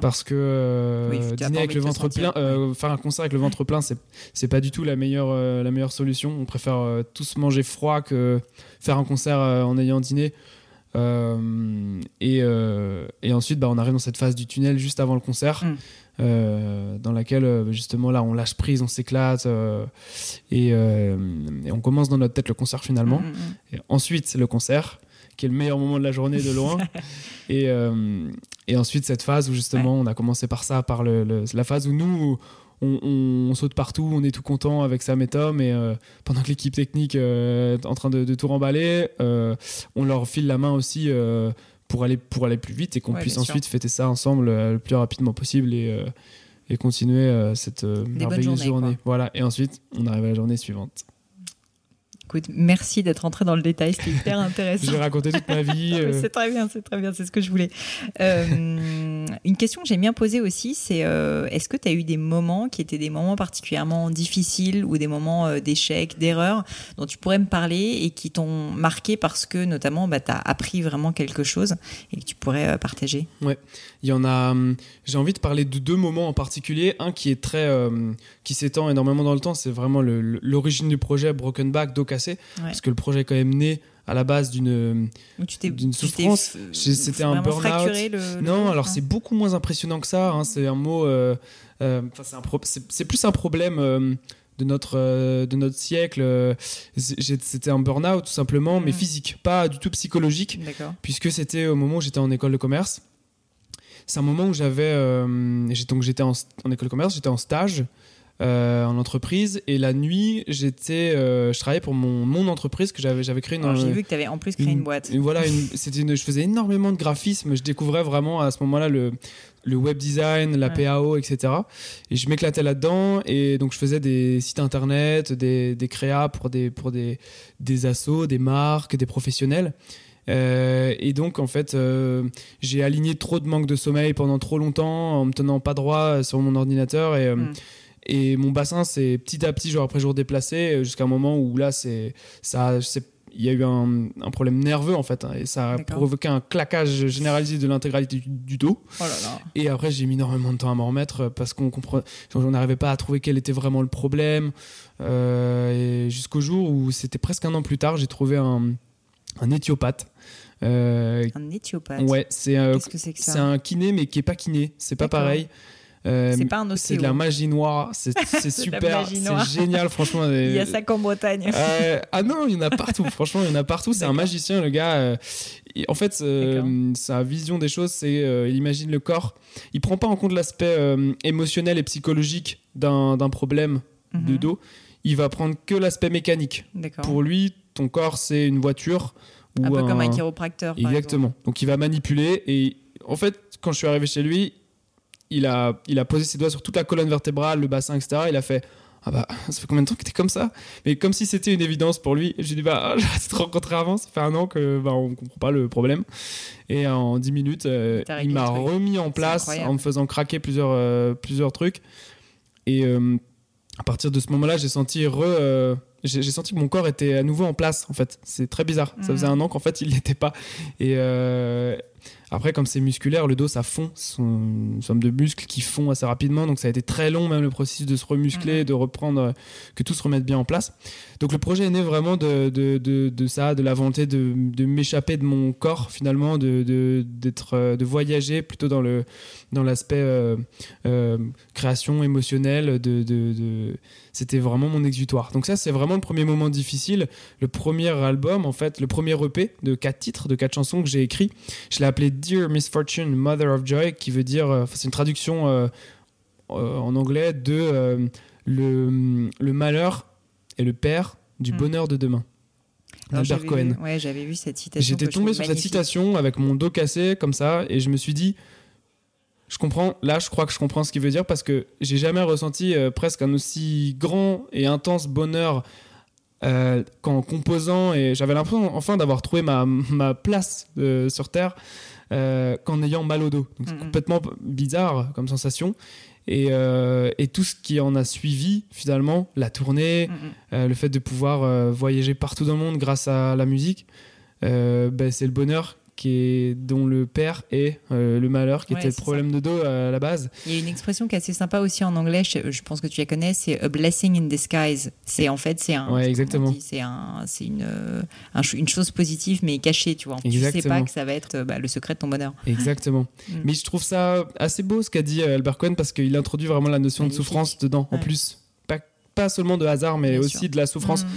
Parce que euh, dîner avec le ventre plein, faire un concert avec le ventre plein, c'est c'est pas du tout la meilleure la meilleure solution. On préfère tous manger froid que faire un concert en ayant dîné. Et, et, ensuite, bah, on arrive dans cette phase du tunnel juste avant le concert. Mm. Euh, dans laquelle euh, justement là on lâche prise, on s'éclate euh, et, on commence dans notre tête le concert finalement. Mm, mm. Et ensuite le concert qui est le meilleur moment de la journée de loin. et, et ensuite cette phase où justement on a commencé par ça, par le, la phase où nous on, saute partout, on est tout content avec Sam et Tom, et pendant que l'équipe technique est en train de, de tout remballer, on leur file la main aussi pour aller, pour aller plus vite et qu'on puisse ensuite fêter ça ensemble euh, le plus rapidement possible et, euh, et continuer euh, cette merveilleuse journée. Voilà. Et ensuite, on arrive à la journée suivante. Écoute, merci d'être entré dans le détail, c'était hyper intéressant. J'ai raconté toute ma vie. c'est très bien, c'est très bien, c'est ce que je voulais. Une question que j'aime bien poser aussi, c'est euh, est-ce que tu as eu des moments qui étaient des moments particulièrement difficiles ou des moments euh, d'échec, d'erreur, dont tu pourrais me parler et qui t'ont marqué parce que notamment bah, tu as appris vraiment quelque chose et que tu pourrais euh, partager? Ouais, il y en a. Hum, j'ai envie de parler de deux moments en particulier. Un qui est très. qui s'étend énormément dans le temps, c'est vraiment l'origine du projet Broken Back, dos cassé. Parce que le projet est quand même né à la base d'une d'une souffrance. C'était un burn-out. Non, alors c'est beaucoup moins impressionnant que ça. Hein. C'est un mot. Euh, euh, c'est plus un problème. Euh, de notre, de notre siècle, c'était un burn-out tout simplement, mais mm. physique, pas du tout psychologique, puisque c'était au moment où j'étais en école de commerce. C'est un moment où j'avais, donc j'étais en, en, école de commerce, j'étais en stage, euh, en entreprise et la nuit j'étais euh, je travaillais pour mon, mon entreprise que j'avais j'avais créé une j'ai vu que tu avais en plus créé une, boîte voilà c'était je faisais énormément de graphisme je découvrais vraiment à ce moment-là le le web design, la PAO, etc. Et je m'éclatais là-dedans. Et donc, je faisais des sites internet, des, des créas pour des, pour des, des assos, des marques, des professionnels. Euh, et donc, en fait, j'ai aligné trop de manque de sommeil pendant trop longtemps en me tenant pas droit sur mon ordinateur. Et, hmm. Et mon bassin s'est petit à petit, jour après jour, déplacé jusqu'à un moment où là, c'est ça, il y a eu un, un, problème nerveux en fait, hein, et ça a provoqué un claquage généralisé de l'intégralité du, dos. Oh là là. Et après, j'ai mis énormément de temps à m'en remettre parce qu'on comprend, on n'arrivait pas à trouver quel était vraiment le problème. Euh, jusqu'au jour où c'était presque un an plus tard, j'ai trouvé un, un éthiopathe. Euh, un éthiopathe. Ouais, c'est euh, c'est un kiné mais qui est pas kiné, c'est pas pareil. Euh, c'est pas un C'est de la magie noire. C'est super. C'est génial, franchement. Il y a ça qu'en Bretagne. Euh, ah non, il y en a partout. franchement, il y en a partout. C'est un magicien, le gars. Euh, en fait, sa vision des choses, c'est il imagine le corps. Il prend pas en compte l'aspect émotionnel et psychologique d'un problème de mhm. dos. Il va prendre que l'aspect mécanique. Pour lui, ton corps, c'est une voiture. Un peu comme un chiropracteur. Exactement. Donc, il va manipuler. Et en fait, quand je suis arrivé chez lui, il a, il a posé ses doigts sur toute la colonne vertébrale, le bassin, etc. Il a fait Ah bah, ça fait combien de temps que t'es comme ça? Mais comme si c'était une évidence pour lui. J'ai dit Bah, j'ai te rencontré avant, ça fait un an que bah, on comprend pas le problème. Et en 10 minutes, euh, il m'a remis en place en me faisant craquer plusieurs, euh, plusieurs trucs. Et euh, à partir de ce moment-là, j'ai senti j'ai senti que mon corps était à nouveau en place en fait c'est très bizarre ça faisait mm. un an qu'en fait il l'était pas et, après, comme c'est musculaire, le dos, ça fond. C'est une somme de muscles qui font assez rapidement. Donc, ça a été très long, même le processus de se remuscler, mhm. de reprendre, euh, que tout se remette bien en place. Donc, le projet est né vraiment de, de, de, ça, de la volonté de, de m'échapper de mon corps, finalement, de, d'être, euh, de voyager plutôt dans, le, dans l'aspect euh, création émotionnelle. De, C'était vraiment mon exutoire. Donc, ça, c'est vraiment le premier moment difficile. Le premier album, en fait, le premier EP de quatre titres, de quatre chansons que j'ai écrit, je l'ai appelé Dear Misfortune, Mother of Joy, qui veut dire, euh, c'est une traduction euh, euh, en anglais de le, le, malheur et le père du hmm. bonheur de demain. Albert Cohen. ouais, j'avais vu cette citation. J'étais tombé sur cette citation avec mon dos cassé comme ça et je me suis dit, je comprends. Là, je crois que je comprends ce qu'il veut dire parce que j'ai jamais ressenti presque un aussi grand et intense bonheur euh, qu'en composant et j'avais l'impression enfin d'avoir trouvé ma, ma place sur Terre euh, qu'en ayant mal au dos. C'est complètement bizarre comme sensation. Et, euh, et, tout ce qui en a suivi finalement, la tournée, le fait de pouvoir voyager partout dans le monde grâce à la musique, ben, c'est le bonheur qui est, dont le père est euh, le malheur, qui était le problème de dos à la base. Il y a une expression qui est assez sympa aussi en anglais, je, pense que tu la connais, c'est a blessing in disguise. C'est en fait, c'est un. Ouais, exactement. C'est un, c'est une, euh, une chose positive mais cachée, tu vois. Tu sais pas que ça va être bah, le secret de ton bonheur. Exactement. Mm. Mais je trouve ça assez beau ce qu'a dit euh, Albert Cohen parce qu'il introduit vraiment la notion de souffrance dedans, en plus. Pas, pas seulement de hasard, mais aussi de la souffrance. Mm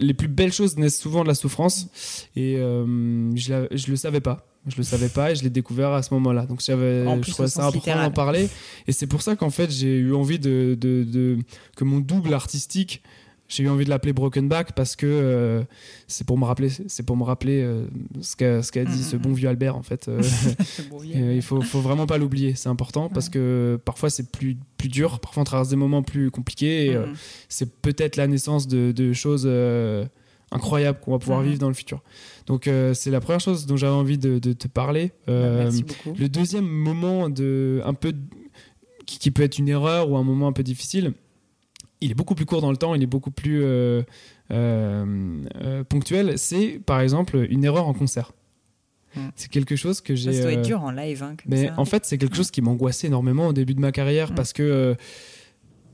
les plus belles choses naissent souvent de la souffrance. Et euh, je, je le savais pas. Je le savais pas et je l'ai découvert à ce moment-là. Donc j'avais je trouvais ça important d'en parler. Et c'est pour ça qu'en fait j'ai eu envie de, de, de, que mon double artistique j'ai eu envie de l'appeler Broken Back parce que euh, c'est pour me rappeler, c'est pour me rappeler euh, ce qu'a ce qu'a dit ce bon vieux Albert en fait. Euh, il faut, faut vraiment pas l'oublier, c'est important parce que parfois c'est plus plus dur, parfois on traverse des moments plus compliqués c'est peut-être la naissance de, de choses incroyables qu'on va pouvoir vivre dans le futur. Donc euh, c'est la première chose dont j'avais envie de, de te parler. Euh, Merci beaucoup. le deuxième moment de un peu qui, qui peut être une erreur ou un moment un peu difficile, il est beaucoup plus court dans le temps, il est beaucoup plus euh, euh, euh, ponctuel. C'est par exemple une erreur en concert. C'est quelque chose que j'ai. Ça, doit être dur en live, hein, comme mais ça. en fait, c'est quelque chose qui m'angoissait énormément au début de ma carrière Mm. parce que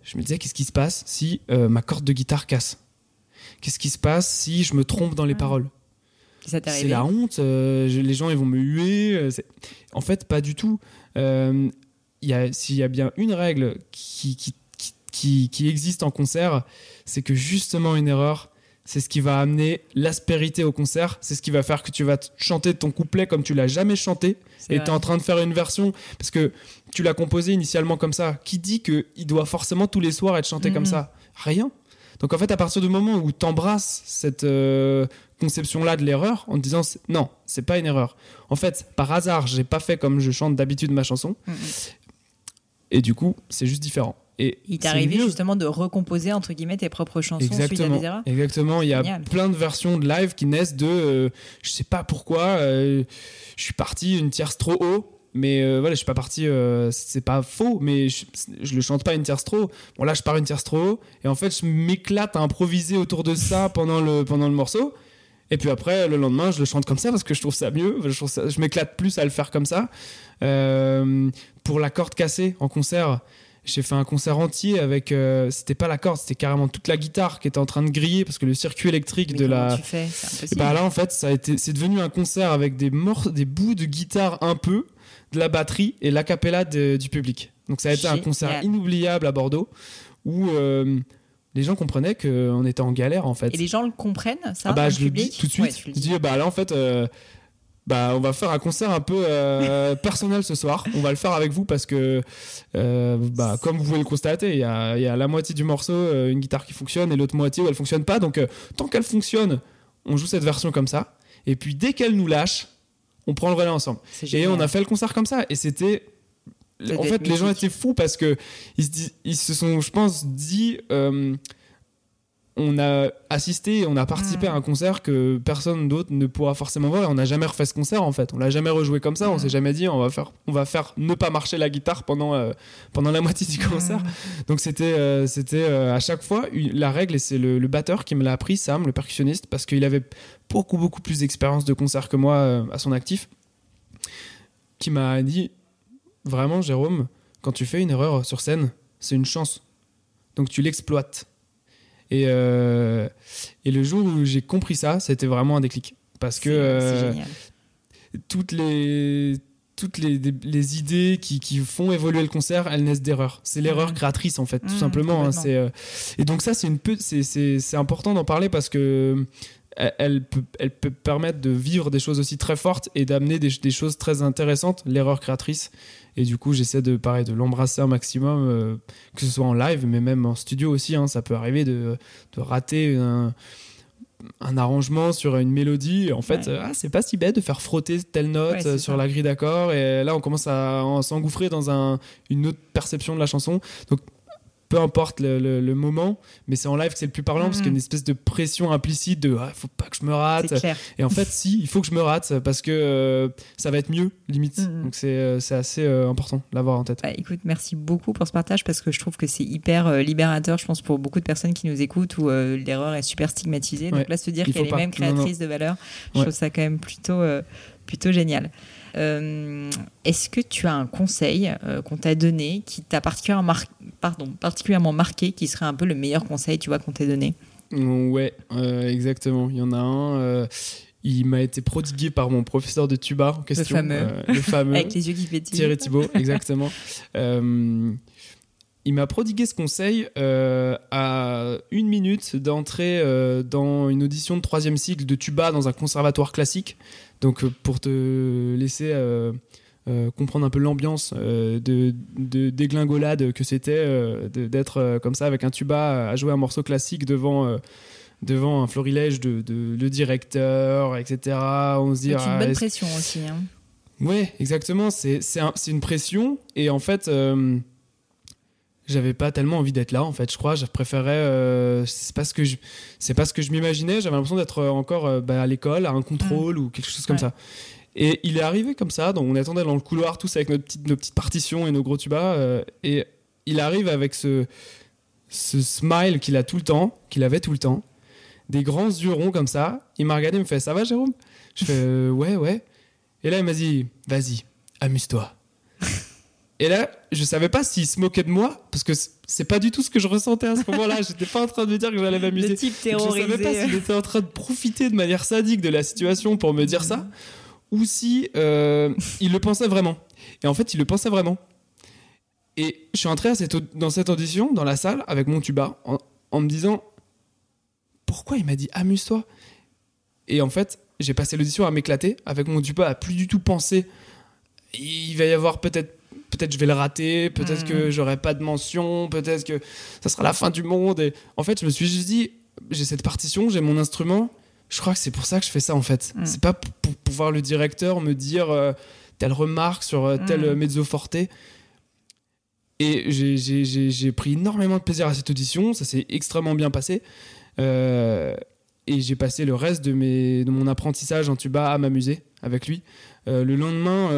je me disais qu'est-ce qui se passe si ma corde de guitare casse? Qu'est-ce qui se passe si je me trompe dans les paroles? C'est la honte, euh, je- les gens ils vont me huer. euh, en fait, pas du tout. Euh, il y a- S'il y a bien une règle qui, qui, qui, existe en concert, c'est que justement une erreur, c'est ce qui va amener l'aspérité au concert, c'est ce qui va faire que tu vas chanter ton couplet comme tu l'as jamais chanté et tu es en train de faire une version parce que tu l'as composé initialement comme ça. Qui dit qu'il doit forcément tous les soirs être chanté Mhm. comme ça? Rien. Donc en fait, à partir du moment où tu embrasses cette euh, conception-là de l'erreur en te disant non, c'est pas une erreur. En fait, par hasard, j'ai pas fait comme je chante d'habitude ma chanson mm. et du coup, c'est juste différent. Et Il t'est arrivé mieux. justement de recomposer entre guillemets tes propres chansons suite à Exactement. des erreurs Exactement. Il y a Génial. plein de versions de live qui naissent de, euh, je sais pas pourquoi, euh, je suis parti une tierce trop haut. Mais euh, voilà, je suis pas parti, c'est pas faux, mais je, je le chante pas une tierce trop. Bon là, je pars une tierce trop haut, et en fait, je m'éclate à improviser autour de ça pendant le, pendant le morceau. Et puis après, le lendemain, je le chante comme ça parce que je trouve ça mieux. Je, trouve ça- je m'éclate plus à le faire comme ça. Pour la corde cassée en concert, j'ai fait un concert entier avec. euh, c'était pas la corde, c'était carrément toute la guitare qui était en train de griller parce que le circuit électrique Mais de la. tu fais? C'est bah là, en fait, ça a été, c'est devenu un concert avec des morceaux, des bouts de guitare un peu, de la batterie et l'acapella du public. Donc ça a été un concert inoubliable à Bordeaux où euh, les gens comprenaient qu'on était en galère en fait. Et les gens le comprennent, ça Ah bah je le dis tout de suite. je dis. dis bah là en fait euh, bah on va faire un concert un peu euh, personnel ce soir. On va le faire avec vous parce que euh, bah comme vous pouvez le constater, il y a, il y a la moitié du morceau euh, une guitare qui fonctionne et l'autre moitié où elle fonctionne pas. Donc euh, tant qu'elle fonctionne, on joue cette version comme ça. Et puis dès qu'elle nous lâche, on prend le relais ensemble. Et on a fait le concert comme ça. Et c'était. En fait, les gens étaient fous parce que ils se, dis- ils se sont, je pense, dit. On a assisté, on a participé Mm. à un concert que personne d'autre ne pourra forcément voir et on n'a jamais refait ce concert en fait. On l'a jamais rejoué comme ça. On Mm. s'est jamais dit on va faire, on va faire ne pas marcher la guitare pendant euh, pendant la moitié du concert. Donc c'était euh, c'était euh, à chaque fois une- la règle et c'est le, le batteur qui me l'a appris, Sam, le percussionniste, parce qu'il avait beaucoup beaucoup plus d'expérience de concert que moi à son actif, qui m'a dit vraiment Jérôme, quand tu fais une erreur sur scène, c'est une chance, donc tu l'exploites. Et euh, et le jour où j'ai compris ça, c'était vraiment un déclic parce que euh, toutes les toutes les, les idées qui, qui font évoluer le concert, elles naissent d'erreurs. C'est l'erreur Mhm. créatrice en fait, tout Mhm, simplement. hein, c'est euh, et donc ça c'est une peu c'est c'est c'est important d'en parler parce que elle, peut elle peut permettre de vivre des choses aussi très fortes et d'amener des, des choses très intéressantes. L'erreur créatrice. Et du coup j'essaie de pareil de l'embrasser un maximum, euh, que ce soit en live mais même en studio aussi. hein, ça peut arriver de de rater un un arrangement sur une mélodie et en fait Ouais. ah, c'est pas si bête de faire frotter telle note Ouais, sur ça. la grille d'accord et là on commence à en- s'engouffrer dans un, une autre perception de la chanson donc peu importe le, le- le moment mais c'est en live que c'est le plus parlant parce qu'il y a une espèce de pression implicite de ah, faut pas que je me rate et en fait si il faut que je me rate parce que euh, ça va être mieux limite Mhm. donc c'est euh, c'est assez euh, important de l'avoir en tête Bah, écoute, merci beaucoup pour ce partage parce que je trouve que c'est hyper euh, libérateur, je pense, pour beaucoup de personnes qui nous écoutent où l'erreur est super stigmatisée. Donc Ouais. là, se dire qu'elle est même Non, non. créatrice de valeur, je Ouais. trouve ça quand même plutôt, plutôt génial. Euh, Est-ce que tu as un conseil euh, qu'on t'a donné qui t'a particulièrement, mar- pardon, particulièrement marqué, qui serait un peu le meilleur conseil, tu vois, qu'on t'ait donné? Ouais, euh, exactement. Il y en a un. il m'a été prodigué par mon professeur de tuba en question. fameux. euh, le fameux. Avec les yeux qui pétillent. Thierry Thibault, exactement. Il m'a prodigué ce conseil euh, à une minute d'entrer euh, dans une audition de troisième cycle de tuba dans un conservatoire classique. Donc euh, pour te laisser comprendre un peu l'ambiance de, de déglingolade que c'était d'être comme ça avec un tuba à jouer un morceau classique devant devant un florilège de, de- le directeur, etc. On se dit C'est une ah, bonne est-ce pression aussi. hein. Ouais, exactement. C'est un- une pression. Et en fait, j'avais pas tellement envie d'être là en fait je crois. Je préférais euh, c'est pas ce que je c'est pas ce que je m'imaginais. J'avais l'impression d'être encore euh, bah, à l'école à un contrôle ou quelque chose comme Ouais. ça. Et il est arrivé comme ça donc on attendait dans le couloir tous avec notre petite, nos petites partitions et nos gros tubas euh, et il arrive avec ce ce smile qu'il a tout le temps qu'il avait tout le temps des grands yeux ronds comme ça. Il m'a regardé il me fait ça va Jérôme? Je fais euh, ouais ouais et là il m'a dit vas-y amuse-toi et là, je savais pas s'il se moquait de moi, parce que c'est pas du tout ce que je ressentais à ce moment-là. J'étais pas en train de me dire que j'allais Le m'amuser. type Donc, Je savais pas terrorisé. s'il était en train de profiter de manière sadique de la situation pour me dire ça, ou si euh, il le pensait vraiment. Et en fait, il le pensait vraiment. Et je suis entré à cette au- dans cette audition, dans la salle, avec mon tuba, en, en me disant pourquoi il m'a dit amuse-toi? Et en fait, j'ai passé l'audition à m'éclater, avec mon tuba à plus du tout penser il va y avoir peut-être peut-être je vais le rater, peut-être Mhm. que j'aurai pas de mention, peut-être que ça sera la fin du monde. Et en fait, je me suis juste dit, j'ai cette partition, j'ai mon instrument. Je crois que c'est pour ça que je fais ça en fait. Mhm. C'est pas pour pouvoir le directeur me dire euh, telle remarque sur euh, tel euh, mezzo forte. Et j'ai- pris énormément de plaisir à cette audition, ça s'est extrêmement bien passé. Euh, et j'ai passé le reste de, mes, de mon apprentissage en tuba à m'amuser avec lui. Euh, le lendemain,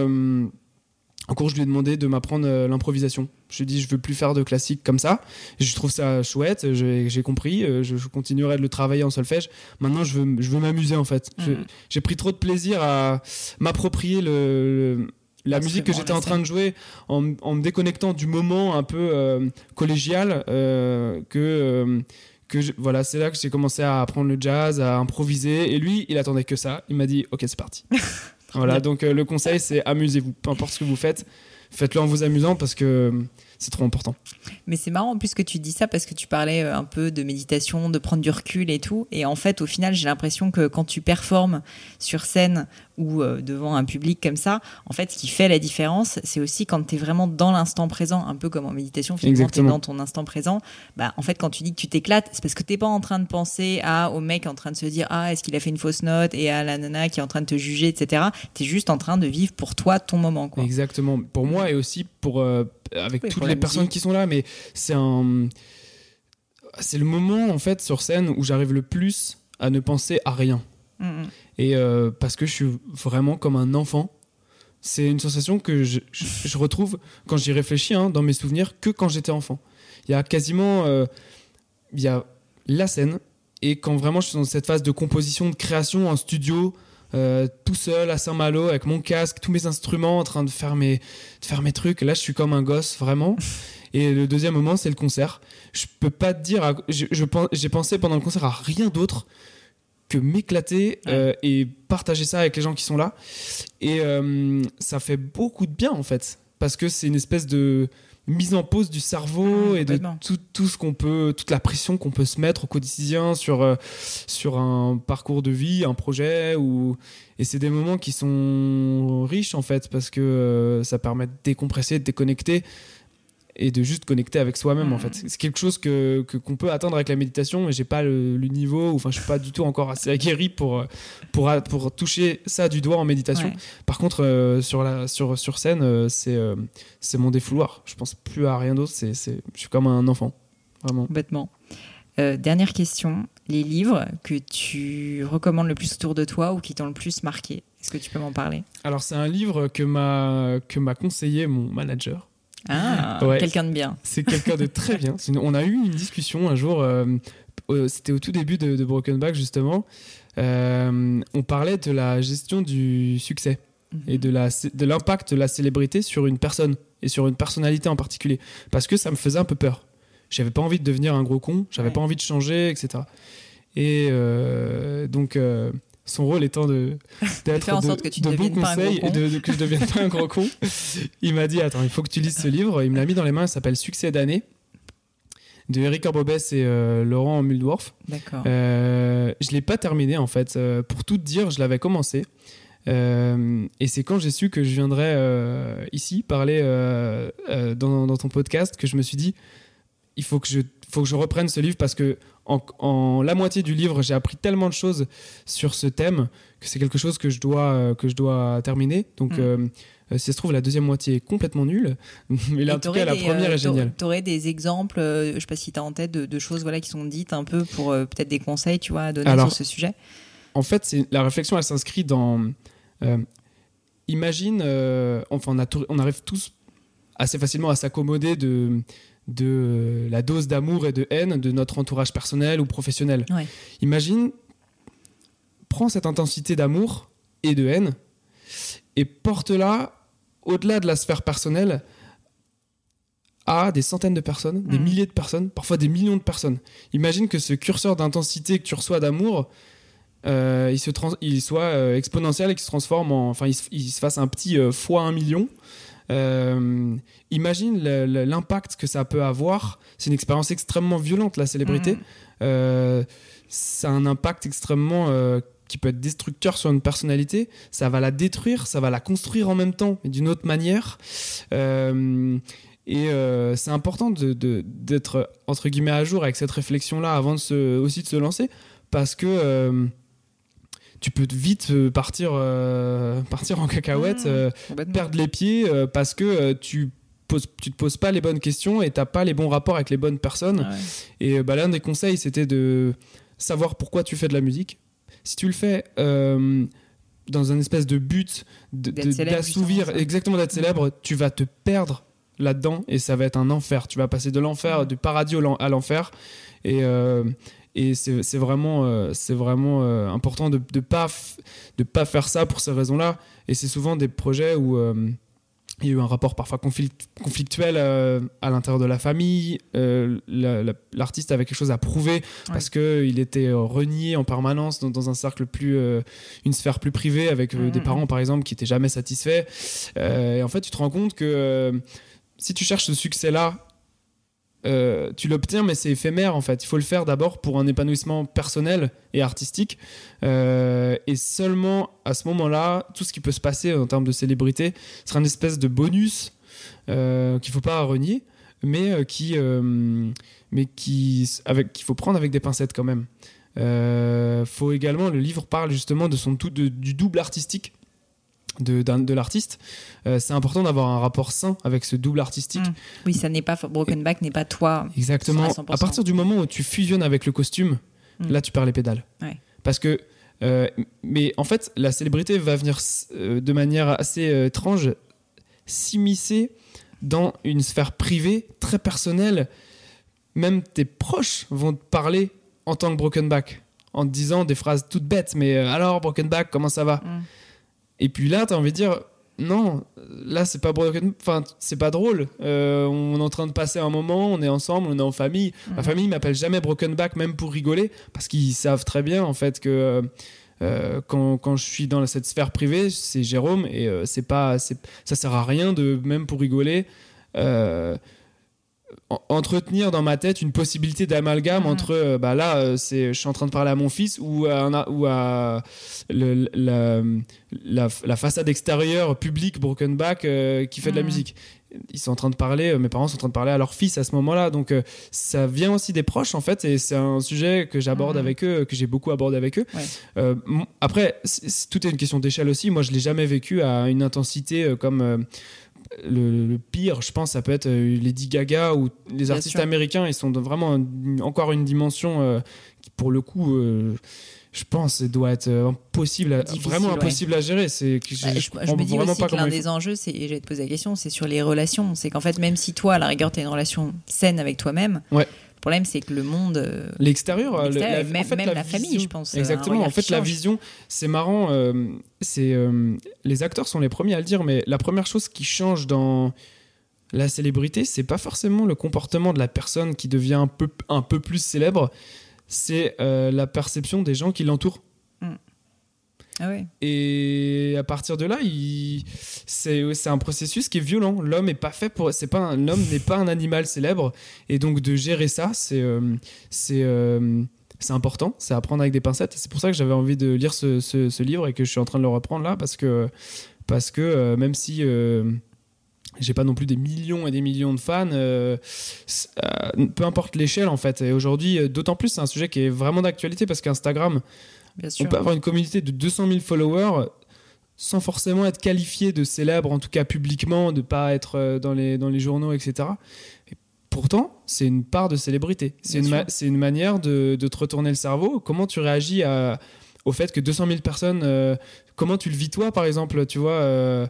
en cours, je lui ai demandé de m'apprendre euh, l'improvisation. Je lui ai dit, je veux plus faire de classique comme ça. Je trouve ça chouette, j'ai compris, euh, je, continuerai de le travailler en solfège. Maintenant, je veux, je veux m'amuser en fait. Mhm. J'ai pris trop de plaisir à m'approprier le, le- la musique que j'étais en train de jouer en, en me déconnectant du moment un peu euh, collégial euh, que. euh, que je- voilà, c'est là que j'ai commencé à apprendre le jazz, à improviser. Et lui, il attendait que ça. Il m'a dit, ok, c'est parti. voilà, donc euh, le conseil, c'est amusez-vous. Peu importe ce que vous faites, faites-le en vous amusant parce que euh, c'est trop important. Mais c'est marrant en plus que tu dis ça parce que tu parlais euh, un peu de méditation, de prendre du recul et tout. Et en fait, au final, j'ai l'impression que quand tu performes sur scène ou euh, devant un public comme ça, en fait, ce qui fait la différence, c'est aussi quand tu es vraiment dans l'instant présent, un peu comme en méditation, finalement, tu es dans ton instant présent. Bah, en fait, quand tu dis que tu t'éclates, c'est parce que t'es pas en train de penser à, au mec en train de se dire Ah, est-ce qu'il a fait une fausse note et à la nana qui est en train de te juger, etc. Tu es juste en train de vivre pour toi ton moment. Quoi. Exactement. Pour moi et aussi pour euh, avec Oui, toutes pour les personnes musique. qui sont là, mais c'est un c'est le moment en fait sur scène où j'arrive le plus à ne penser à rien. Mm, mm. Et euh, parce que je suis vraiment comme un enfant. C'est une sensation que je, retrouve quand j'y réfléchis hein, dans mes souvenirs que quand j'étais enfant. Il y a quasiment euh, il y a la scène et quand vraiment je suis dans cette phase de composition, de création en studio, euh, tout seul à Saint-Malo avec mon casque, tous mes instruments en train de faire mes, faire mes trucs. Là, je suis comme un gosse vraiment. Et le deuxième moment, c'est le concert. Je peux pas te dire, à- j'ai pensé pendant le concert à rien d'autre que m'éclater euh, et partager ça avec les gens qui sont là. Et euh, ça fait beaucoup de bien en fait, parce que c'est une espèce de mise en pause du cerveau Mmh, et de tout, tout ce qu'on peut, toute la pression qu'on peut se mettre au quotidien sur euh, sur un parcours de vie, un projet ou et c'est des moments qui sont riches en fait parce que ça permet de décompresser, de déconnecter et de juste connecter avec soi-même en fait. C'est quelque chose que qu'on peut atteindre avec la méditation mais j'ai pas le, le niveau enfin je suis pas du tout encore assez aguerri pour pour pour toucher ça du doigt en méditation. Ouais. Par contre euh, sur la sur sur scène euh, c'est euh, c'est mon défouloir. Je pense plus à rien d'autre, c'est c'est je suis comme un enfant. Vraiment. Euh, dernière question. Les livres que tu recommandes le plus autour de toi ou qui t'ont le plus marqué Est-ce que tu peux m'en parler? Alors c'est un livre que m'a que m'a conseillé mon manager. Ah, Ouais. quelqu'un de bien. C'est quelqu'un de très bien. On a eu une discussion un jour, euh, c'était au tout début de, de Broken Back justement. Euh, on parlait de la gestion du succès et de la de l'impact de la célébrité sur une personne et sur une personnalité en particulier. Parce que ça me faisait un peu peur. J'avais pas envie de devenir un gros con, j'avais Ouais. pas envie de changer, etc. Et euh, donc son rôle étant de d'être faire en sorte que tu de bons conseils et de, de- que je devienne pas un gros con. Il m'a dit attends, il faut que tu lises ce livre. Il me l'a mis dans les mains. Il s'appelle Succès d'année de Eric Orbobès et euh, Laurent Muldorf. D'accord. Euh, je l'ai pas terminé en fait. Euh, pour tout dire, je l'avais commencé. Euh, et c'est quand j'ai su que je viendrais ici parler dans, dans ton podcast que je me suis dit il faut que je, faut que je reprenne ce livre parce que en, en la moitié du livre, j'ai appris tellement de choses sur ce thème que c'est quelque chose que je dois, euh, que je dois terminer. Donc, Mm. euh, euh, si ça se trouve, la deuxième moitié est complètement nulle. Mais là, en tout cas, la des, première euh, est géniale. Tu aurais des exemples, je sais pas si tu as en tête, de, de choses voilà, qui sont dites un peu pour peut-être des conseils tu vois, à donner Alors, sur ce sujet? En fait, la réflexion, elle s'inscrit dans. imagine, enfin, on, a tout- on arrive tous assez facilement à s'accommoder de, de euh, la dose d'amour et de haine de notre entourage personnel ou professionnel. Ouais. Imagine, prends cette intensité d'amour et de haine et porte-la au-delà de la sphère personnelle à des centaines de personnes, des Mhm. milliers de personnes, parfois des millions de personnes. Imagine que ce curseur d'intensité que tu reçois d'amour, euh, il, se trans- il soit euh, exponentiel et qu'il se transforme en. Enfin, il se, il se fasse un petit euh, fois un million. Euh, imagine l'impact que ça peut avoir. C'est une expérience extrêmement violente, la célébrité. Euh, ça a un impact extrêmement euh, qui peut être destructeur sur une personnalité. Ça va la détruire, ça va la construire en même temps, mais d'une autre manière. Et euh, c'est important d'être entre guillemets à jour avec cette réflexion-là avant de se, aussi de se lancer, parce que euh, tu peux vite euh, partir, euh, partir en cacahuète, Mmh. euh, perdre les pieds euh, parce que euh, tu poses, tu te poses pas les bonnes questions et t'as pas les bons rapports avec les bonnes personnes. Ouais. Et bah, l'un des conseils, c'était de savoir pourquoi tu fais de la musique. Si tu le fais euh, dans un espèce de but d'assouvir, exactement d'être célèbre, tu vas te perdre là-dedans et ça va être un enfer. Tu vas passer de l'enfer, Mm. du paradis à l'enfer. Et, euh, et c'est vraiment, euh, c'est vraiment euh, important de ne pas, de pas faire ça pour ces raisons-là. Et c'est souvent des projets où euh, il y a eu un rapport parfois conflict- conflictuel euh, à l'intérieur de la famille. Euh, la- la- L'artiste avait quelque chose à prouver parce qu'il était euh, renié en permanence dans, un cercle plus, euh, une sphère plus privée avec euh, des parents par exemple qui étaient jamais satisfaits. Euh, et en fait, tu te rends compte que euh, si tu cherches ce succès-là, euh, tu l'obtiens, mais c'est éphémère en fait. Il faut le faire d'abord pour un épanouissement personnel et artistique. Euh, et seulement à ce moment-là, tout ce qui peut se passer en termes de célébrité sera une espèce de bonus euh, qu'il faut pas renier, mais qui, mais qui, avec, qu'il faut prendre avec des pincettes quand même. Faut également, le livre parle justement de son tout, du double artistique de, l'artiste. Euh, c'est important d'avoir un rapport sain avec ce double artistique. Mm. Oui, ça n'est pas Broken Back n'est pas toi. Exactement. À 100%. À partir du moment où tu fusionnes avec le costume, Mm. là tu perds les pédales. Ouais. Parce que, euh, mais en fait, la célébrité va venir euh, de manière assez étrange s'immiscer dans une sphère privée très personnelle. Même tes proches vont te parler en tant que Broken Back, en te disant des phrases toutes bêtes, mais alors Broken Back, comment ça va? Mm. Et puis là, tu as envie de dire non, là c'est pas broken, enfin c'est pas drôle. Euh, on est en train de passer un moment, on est ensemble, on est en famille. Ma Mhm. famille m'appelle jamais broken back, même pour rigoler, parce qu'ils savent très bien en fait que euh, quand, quand je suis dans cette sphère privée, c'est Jérôme et euh, c'est pas, c'est- ça sert à rien de même pour rigoler. En- entretenir dans ma tête une possibilité d'amalgame Mhm. entre euh, bah là euh, c'est je suis en train de parler à mon fils ou à, ou à le- la, la, la façade extérieure publique broken back euh, qui fait de la musique. Ils sont en train de parler euh, mes parents sont en train de parler à leur fils à ce moment-là. Donc euh, ça vient aussi des proches en fait et c'est un sujet que j'aborde avec eux que j'ai beaucoup abordé avec eux. Ouais. Euh, après tout est une question d'échelle aussi. Moi je l'ai jamais vécu à une intensité comme le, le pire, je pense, ça peut être euh, Lady Gaga ou les Bien artistes sûr. américains. Ils sont vraiment encore une dimension euh, qui, pour le coup, euh, je pense, doit être impossible, à- vraiment ouais. impossible à gérer. C'est je, Bah, je je, je me dis vraiment aussi pas que l'un des enjeux, c'est, et j'allais te poser la question, c'est sur les relations. C'est qu'en fait, même si toi, à la rigueur, tu as une relation saine avec toi-même, Ouais. Le problème, c'est que le monde. euh, L'extérieur, euh, même, en fait, même la la, famille, je pense. un Exactement. En fait, la vision, c'est marrant. euh, c'est euh, les acteurs sont les premiers à le dire, mais la première chose qui change dans la célébrité, c'est pas forcément le comportement de la personne qui devient un peu un peu plus célèbre, c'est euh, la perception des gens qui l'entourent. Ah. Et à partir de là, c'est un processus qui est violent. L'homme est pas fait pour. C'est pas un... l'homme n'est pas un animal célèbre, et donc de gérer ça, c'est euh, c'est euh, c'est important. C'est à prendre avec des pincettes. C'est pour ça que j'avais envie de lire ce, ce- livre et que je suis en train de le reprendre là parce que parce que euh, même si j'ai pas non plus des millions et des millions de fans. peu importe l'échelle en fait. Et aujourd'hui, d'autant plus, c'est un sujet qui est vraiment d'actualité parce qu'Instagram, Bien on sûr. peut avoir une communauté de 200 000 followers sans forcément être qualifié de célèbre, en tout cas publiquement, de pas être euh, dans les, dans les journaux, etc. Et pourtant, c'est une part de célébrité. C'est une, ma- une manière de, de te retourner le cerveau. Comment tu réagis à- au fait que 200 000 personnes, euh, comment tu le vis toi, par exemple, tu vois, euh,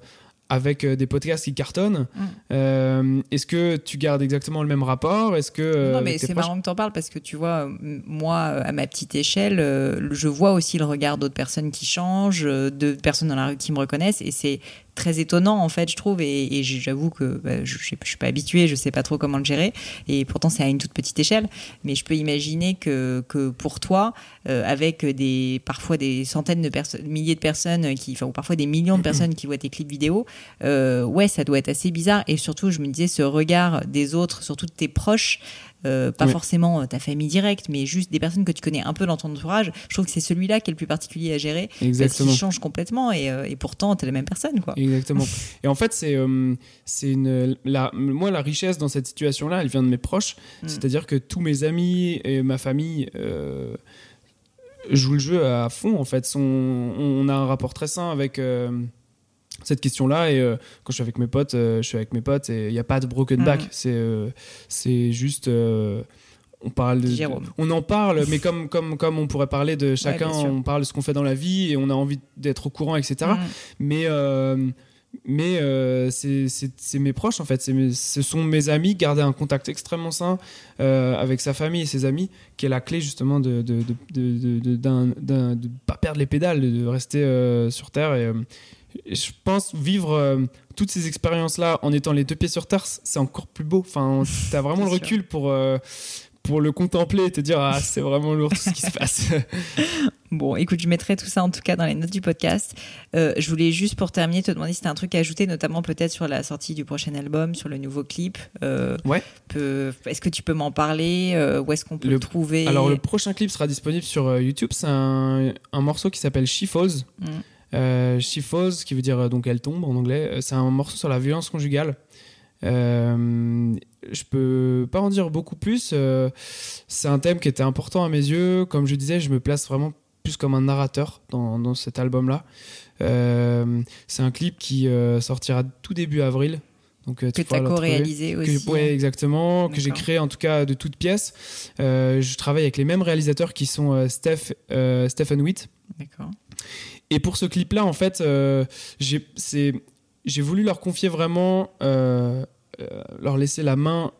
avec euh, des podcasts qui cartonnent. Mm. euh, Est-ce que tu gardes exactement le même rapport? Est-ce que euh, non, mais c'est marrant que tu en parles parce que tu vois, moi, à ma petite échelle, je vois aussi le regard d'autres personnes qui changent, de personnes dans la rue qui me reconnaissent et c'est très étonnant en fait, je trouve. Et, j'avoue que bah, je, je, je suis pas habituée, je sais pas trop comment le gérer. Et pourtant, c'est à une toute petite échelle. Mais je peux imaginer que, que pour toi, euh, avec des, parfois des centaines de personnes, milliers de personnes qui, enfin, ou parfois des millions de personnes qui voient tes clips vidéo, euh, ouais, ça doit être assez bizarre. Et surtout, je me disais, ce regard des autres, surtout de tes proches, euh, pas Oui. forcément euh, ta famille directe, mais juste des personnes que tu connais un peu dans ton entourage, je trouve que c'est celui-là qui est le plus particulier à gérer. Parce Exactement. qu'il change complètement et, euh, et pourtant, t'es la même personne, quoi. Exactement. Et en fait, c'est euh, c'est une la, moi la richesse dans cette situation-là, elle vient de mes proches. Mm. C'est-à-dire que tous mes amis et ma famille jouent le jeu à fond. En fait, Sont- on a un rapport très sain avec cette question-là. Et euh, quand je suis avec mes potes, euh, je suis avec mes potes et il n'y a pas de broken back. Mm. C'est euh, c'est juste. on parle de, on en parle, mais comme, comme, comme on pourrait parler de chacun, on parle de ce qu'on fait dans la vie et on a envie d'être au courant, etc. Mm. Mais, euh, mais euh, c'est mes proches, en fait. Mes- ce sont mes amis. Garder un contact extrêmement sain euh, avec sa famille et ses amis, qui est la clé, justement, de de, de, de, de, pas perdre les pédales, de rester euh, sur Terre. Et je pense vivre euh, toutes ces expériences-là en étant les deux pieds sur Terre, c'est encore plus beau. Enfin, tu as vraiment le sûr. recul pour. euh, pour le contempler et te dire ah c'est vraiment lourd tout ce qui se passe Bon, écoute, je mettrai tout ça en tout cas dans les notes du podcast. Euh, je voulais juste pour terminer te demander si t'as un truc à ajouter, notamment peut-être sur la sortie du prochain album, sur le nouveau clip. Euh, Ouais. Est-ce que tu peux m'en parler Euh, Où est-ce qu'on peut le, Le- trouver? Alors, le prochain clip sera disponible sur YouTube. C'est un, un morceau qui s'appelle She Falls. Mm. Euh, She Falls, qui veut dire euh, donc elle tombe en anglais. Euh, C'est un morceau sur la violence conjugale. Euh, je peux pas en dire beaucoup plus. Euh, c'est un thème qui était important à mes yeux. Comme je disais, je me place vraiment plus comme un narrateur dans, dans cet album-là. Euh, c'est un clip qui sortira tout début avril. Donc, tu que le retrouver. co-réalisé aussi. ouais, exactement. Que j'ai créé en tout cas de toutes pièces. Je travaille avec les mêmes réalisateurs qui sont Steph, Stephen Witt. D'accord. Et pour ce clip-là, en fait, euh, j'ai voulu leur confier vraiment, euh, euh, leur laisser la main,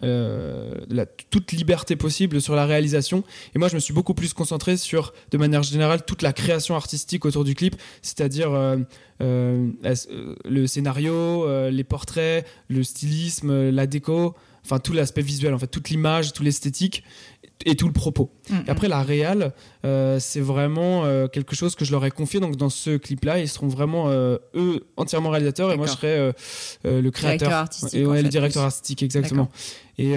toute liberté possible sur la réalisation. Et moi, je me suis beaucoup plus concentré sur, de manière générale, toute la création artistique autour du clip, c'est-à-dire le scénario, les portraits, le stylisme, la déco, enfin tout l'aspect visuel, en fait, toute l'image, tout l'esthétique et tout le propos. Mm, Et après, la réal, euh, c'est vraiment euh, quelque chose que je leur ai confié. Donc, dans ce clip-là, ils seront vraiment, euh, eux, entièrement réalisateurs et moi, je serai euh, le créateur. Directeur artistique, Et en ouais, fait, le directeur plus. artistique, exactement. Et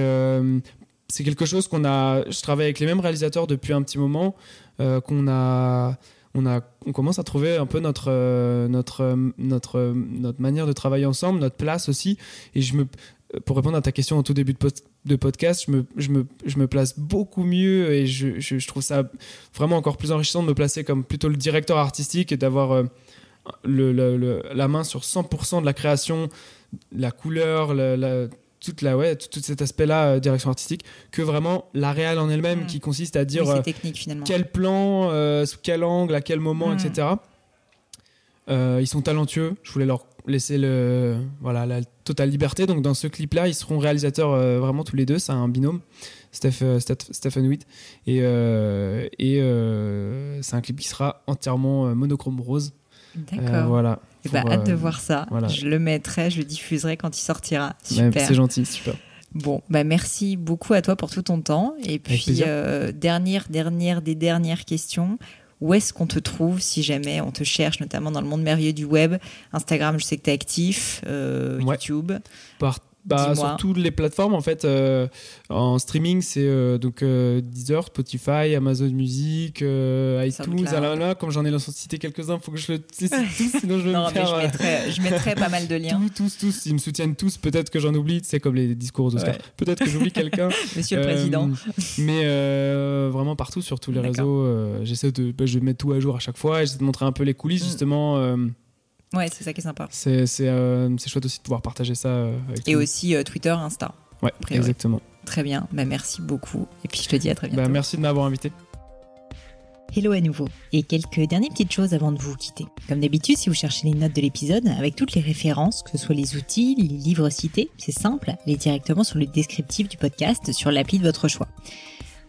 c'est quelque chose qu'on a. Je travaille avec les mêmes réalisateurs depuis un petit moment, qu'on a. On, a, on commence à trouver un peu notre, euh, notre, euh, notre, euh, notre manière de travailler ensemble, notre place aussi. Et je me, pour répondre à ta question au tout début de, post- de podcast, je me, je, me, je me place beaucoup mieux et je, trouve ça vraiment encore plus enrichissant de me placer comme plutôt le directeur artistique et d'avoir euh, le, le- le- la main sur 100% de la création, la couleur, la, la- toute la, ouais, tout, tout cet aspect-là, euh, direction artistique, que vraiment la réal en elle-même Mm. qui consiste à dire Oui, euh, technique quel plan, sous quel angle, à quel moment, Mm. etc. Euh, ils sont talentueux. Je voulais leur laisser le, voilà, la totale liberté. Donc dans ce clip-là, ils seront réalisateurs euh, vraiment tous les deux. C'est un binôme, Steph, euh, Steph- Stephen Witt. Et, euh, et c'est un clip qui sera entièrement monochrome rose. D'accord. voilà. Eh ben, Pour, hâte de voir ça. voilà. Je le mettrai, je le diffuserai quand il sortira. ouais, Super. c'est gentil, super. Bon, bah merci beaucoup à toi pour tout ton temps. Et puis, dernière, dernière des dernières questions. Où est-ce qu'on te trouve si jamais on te cherche, notamment dans le monde merveilleux du web? Instagram, je sais que tu es actif, euh, Ouais. YouTube. Par- bah, sur toutes les plateformes en fait euh, en streaming c'est euh, donc euh, Deezer, Spotify, Amazon Music, iTunes, ah comme j'en ai cité quelques-uns, faut que je le cite tous sinon je vais me faire. Je mettrai, je mettrai, pas mal de liens. tous, tous, tous, ils me soutiennent tous. Peut-être que j'en oublie, c'est comme les discours aux Oscars. Peut-être que j'oublie quelqu'un. Monsieur le président. Mais vraiment partout sur tous les réseaux, j'essaie de, bah, je mets tout à jour à chaque fois. J'essaie de montrer un peu les coulisses mm. justement. Ouais, c'est ça qui est sympa. C'est euh, chouette aussi de pouvoir partager ça. Euh, avec Et aussi euh, Twitter, Insta. Ouais, exactement. Très bien, bah, merci beaucoup. Et puis je te dis à très bah, bientôt. merci de m'avoir invité. Hello à nouveau. Et quelques dernières petites choses avant de vous quitter. Comme d'habitude, si vous cherchez les notes de l'épisode, avec toutes les références, que ce soit les outils, les livres cités, c'est simple, allez directement sur le descriptif du podcast sur l'appli de votre choix.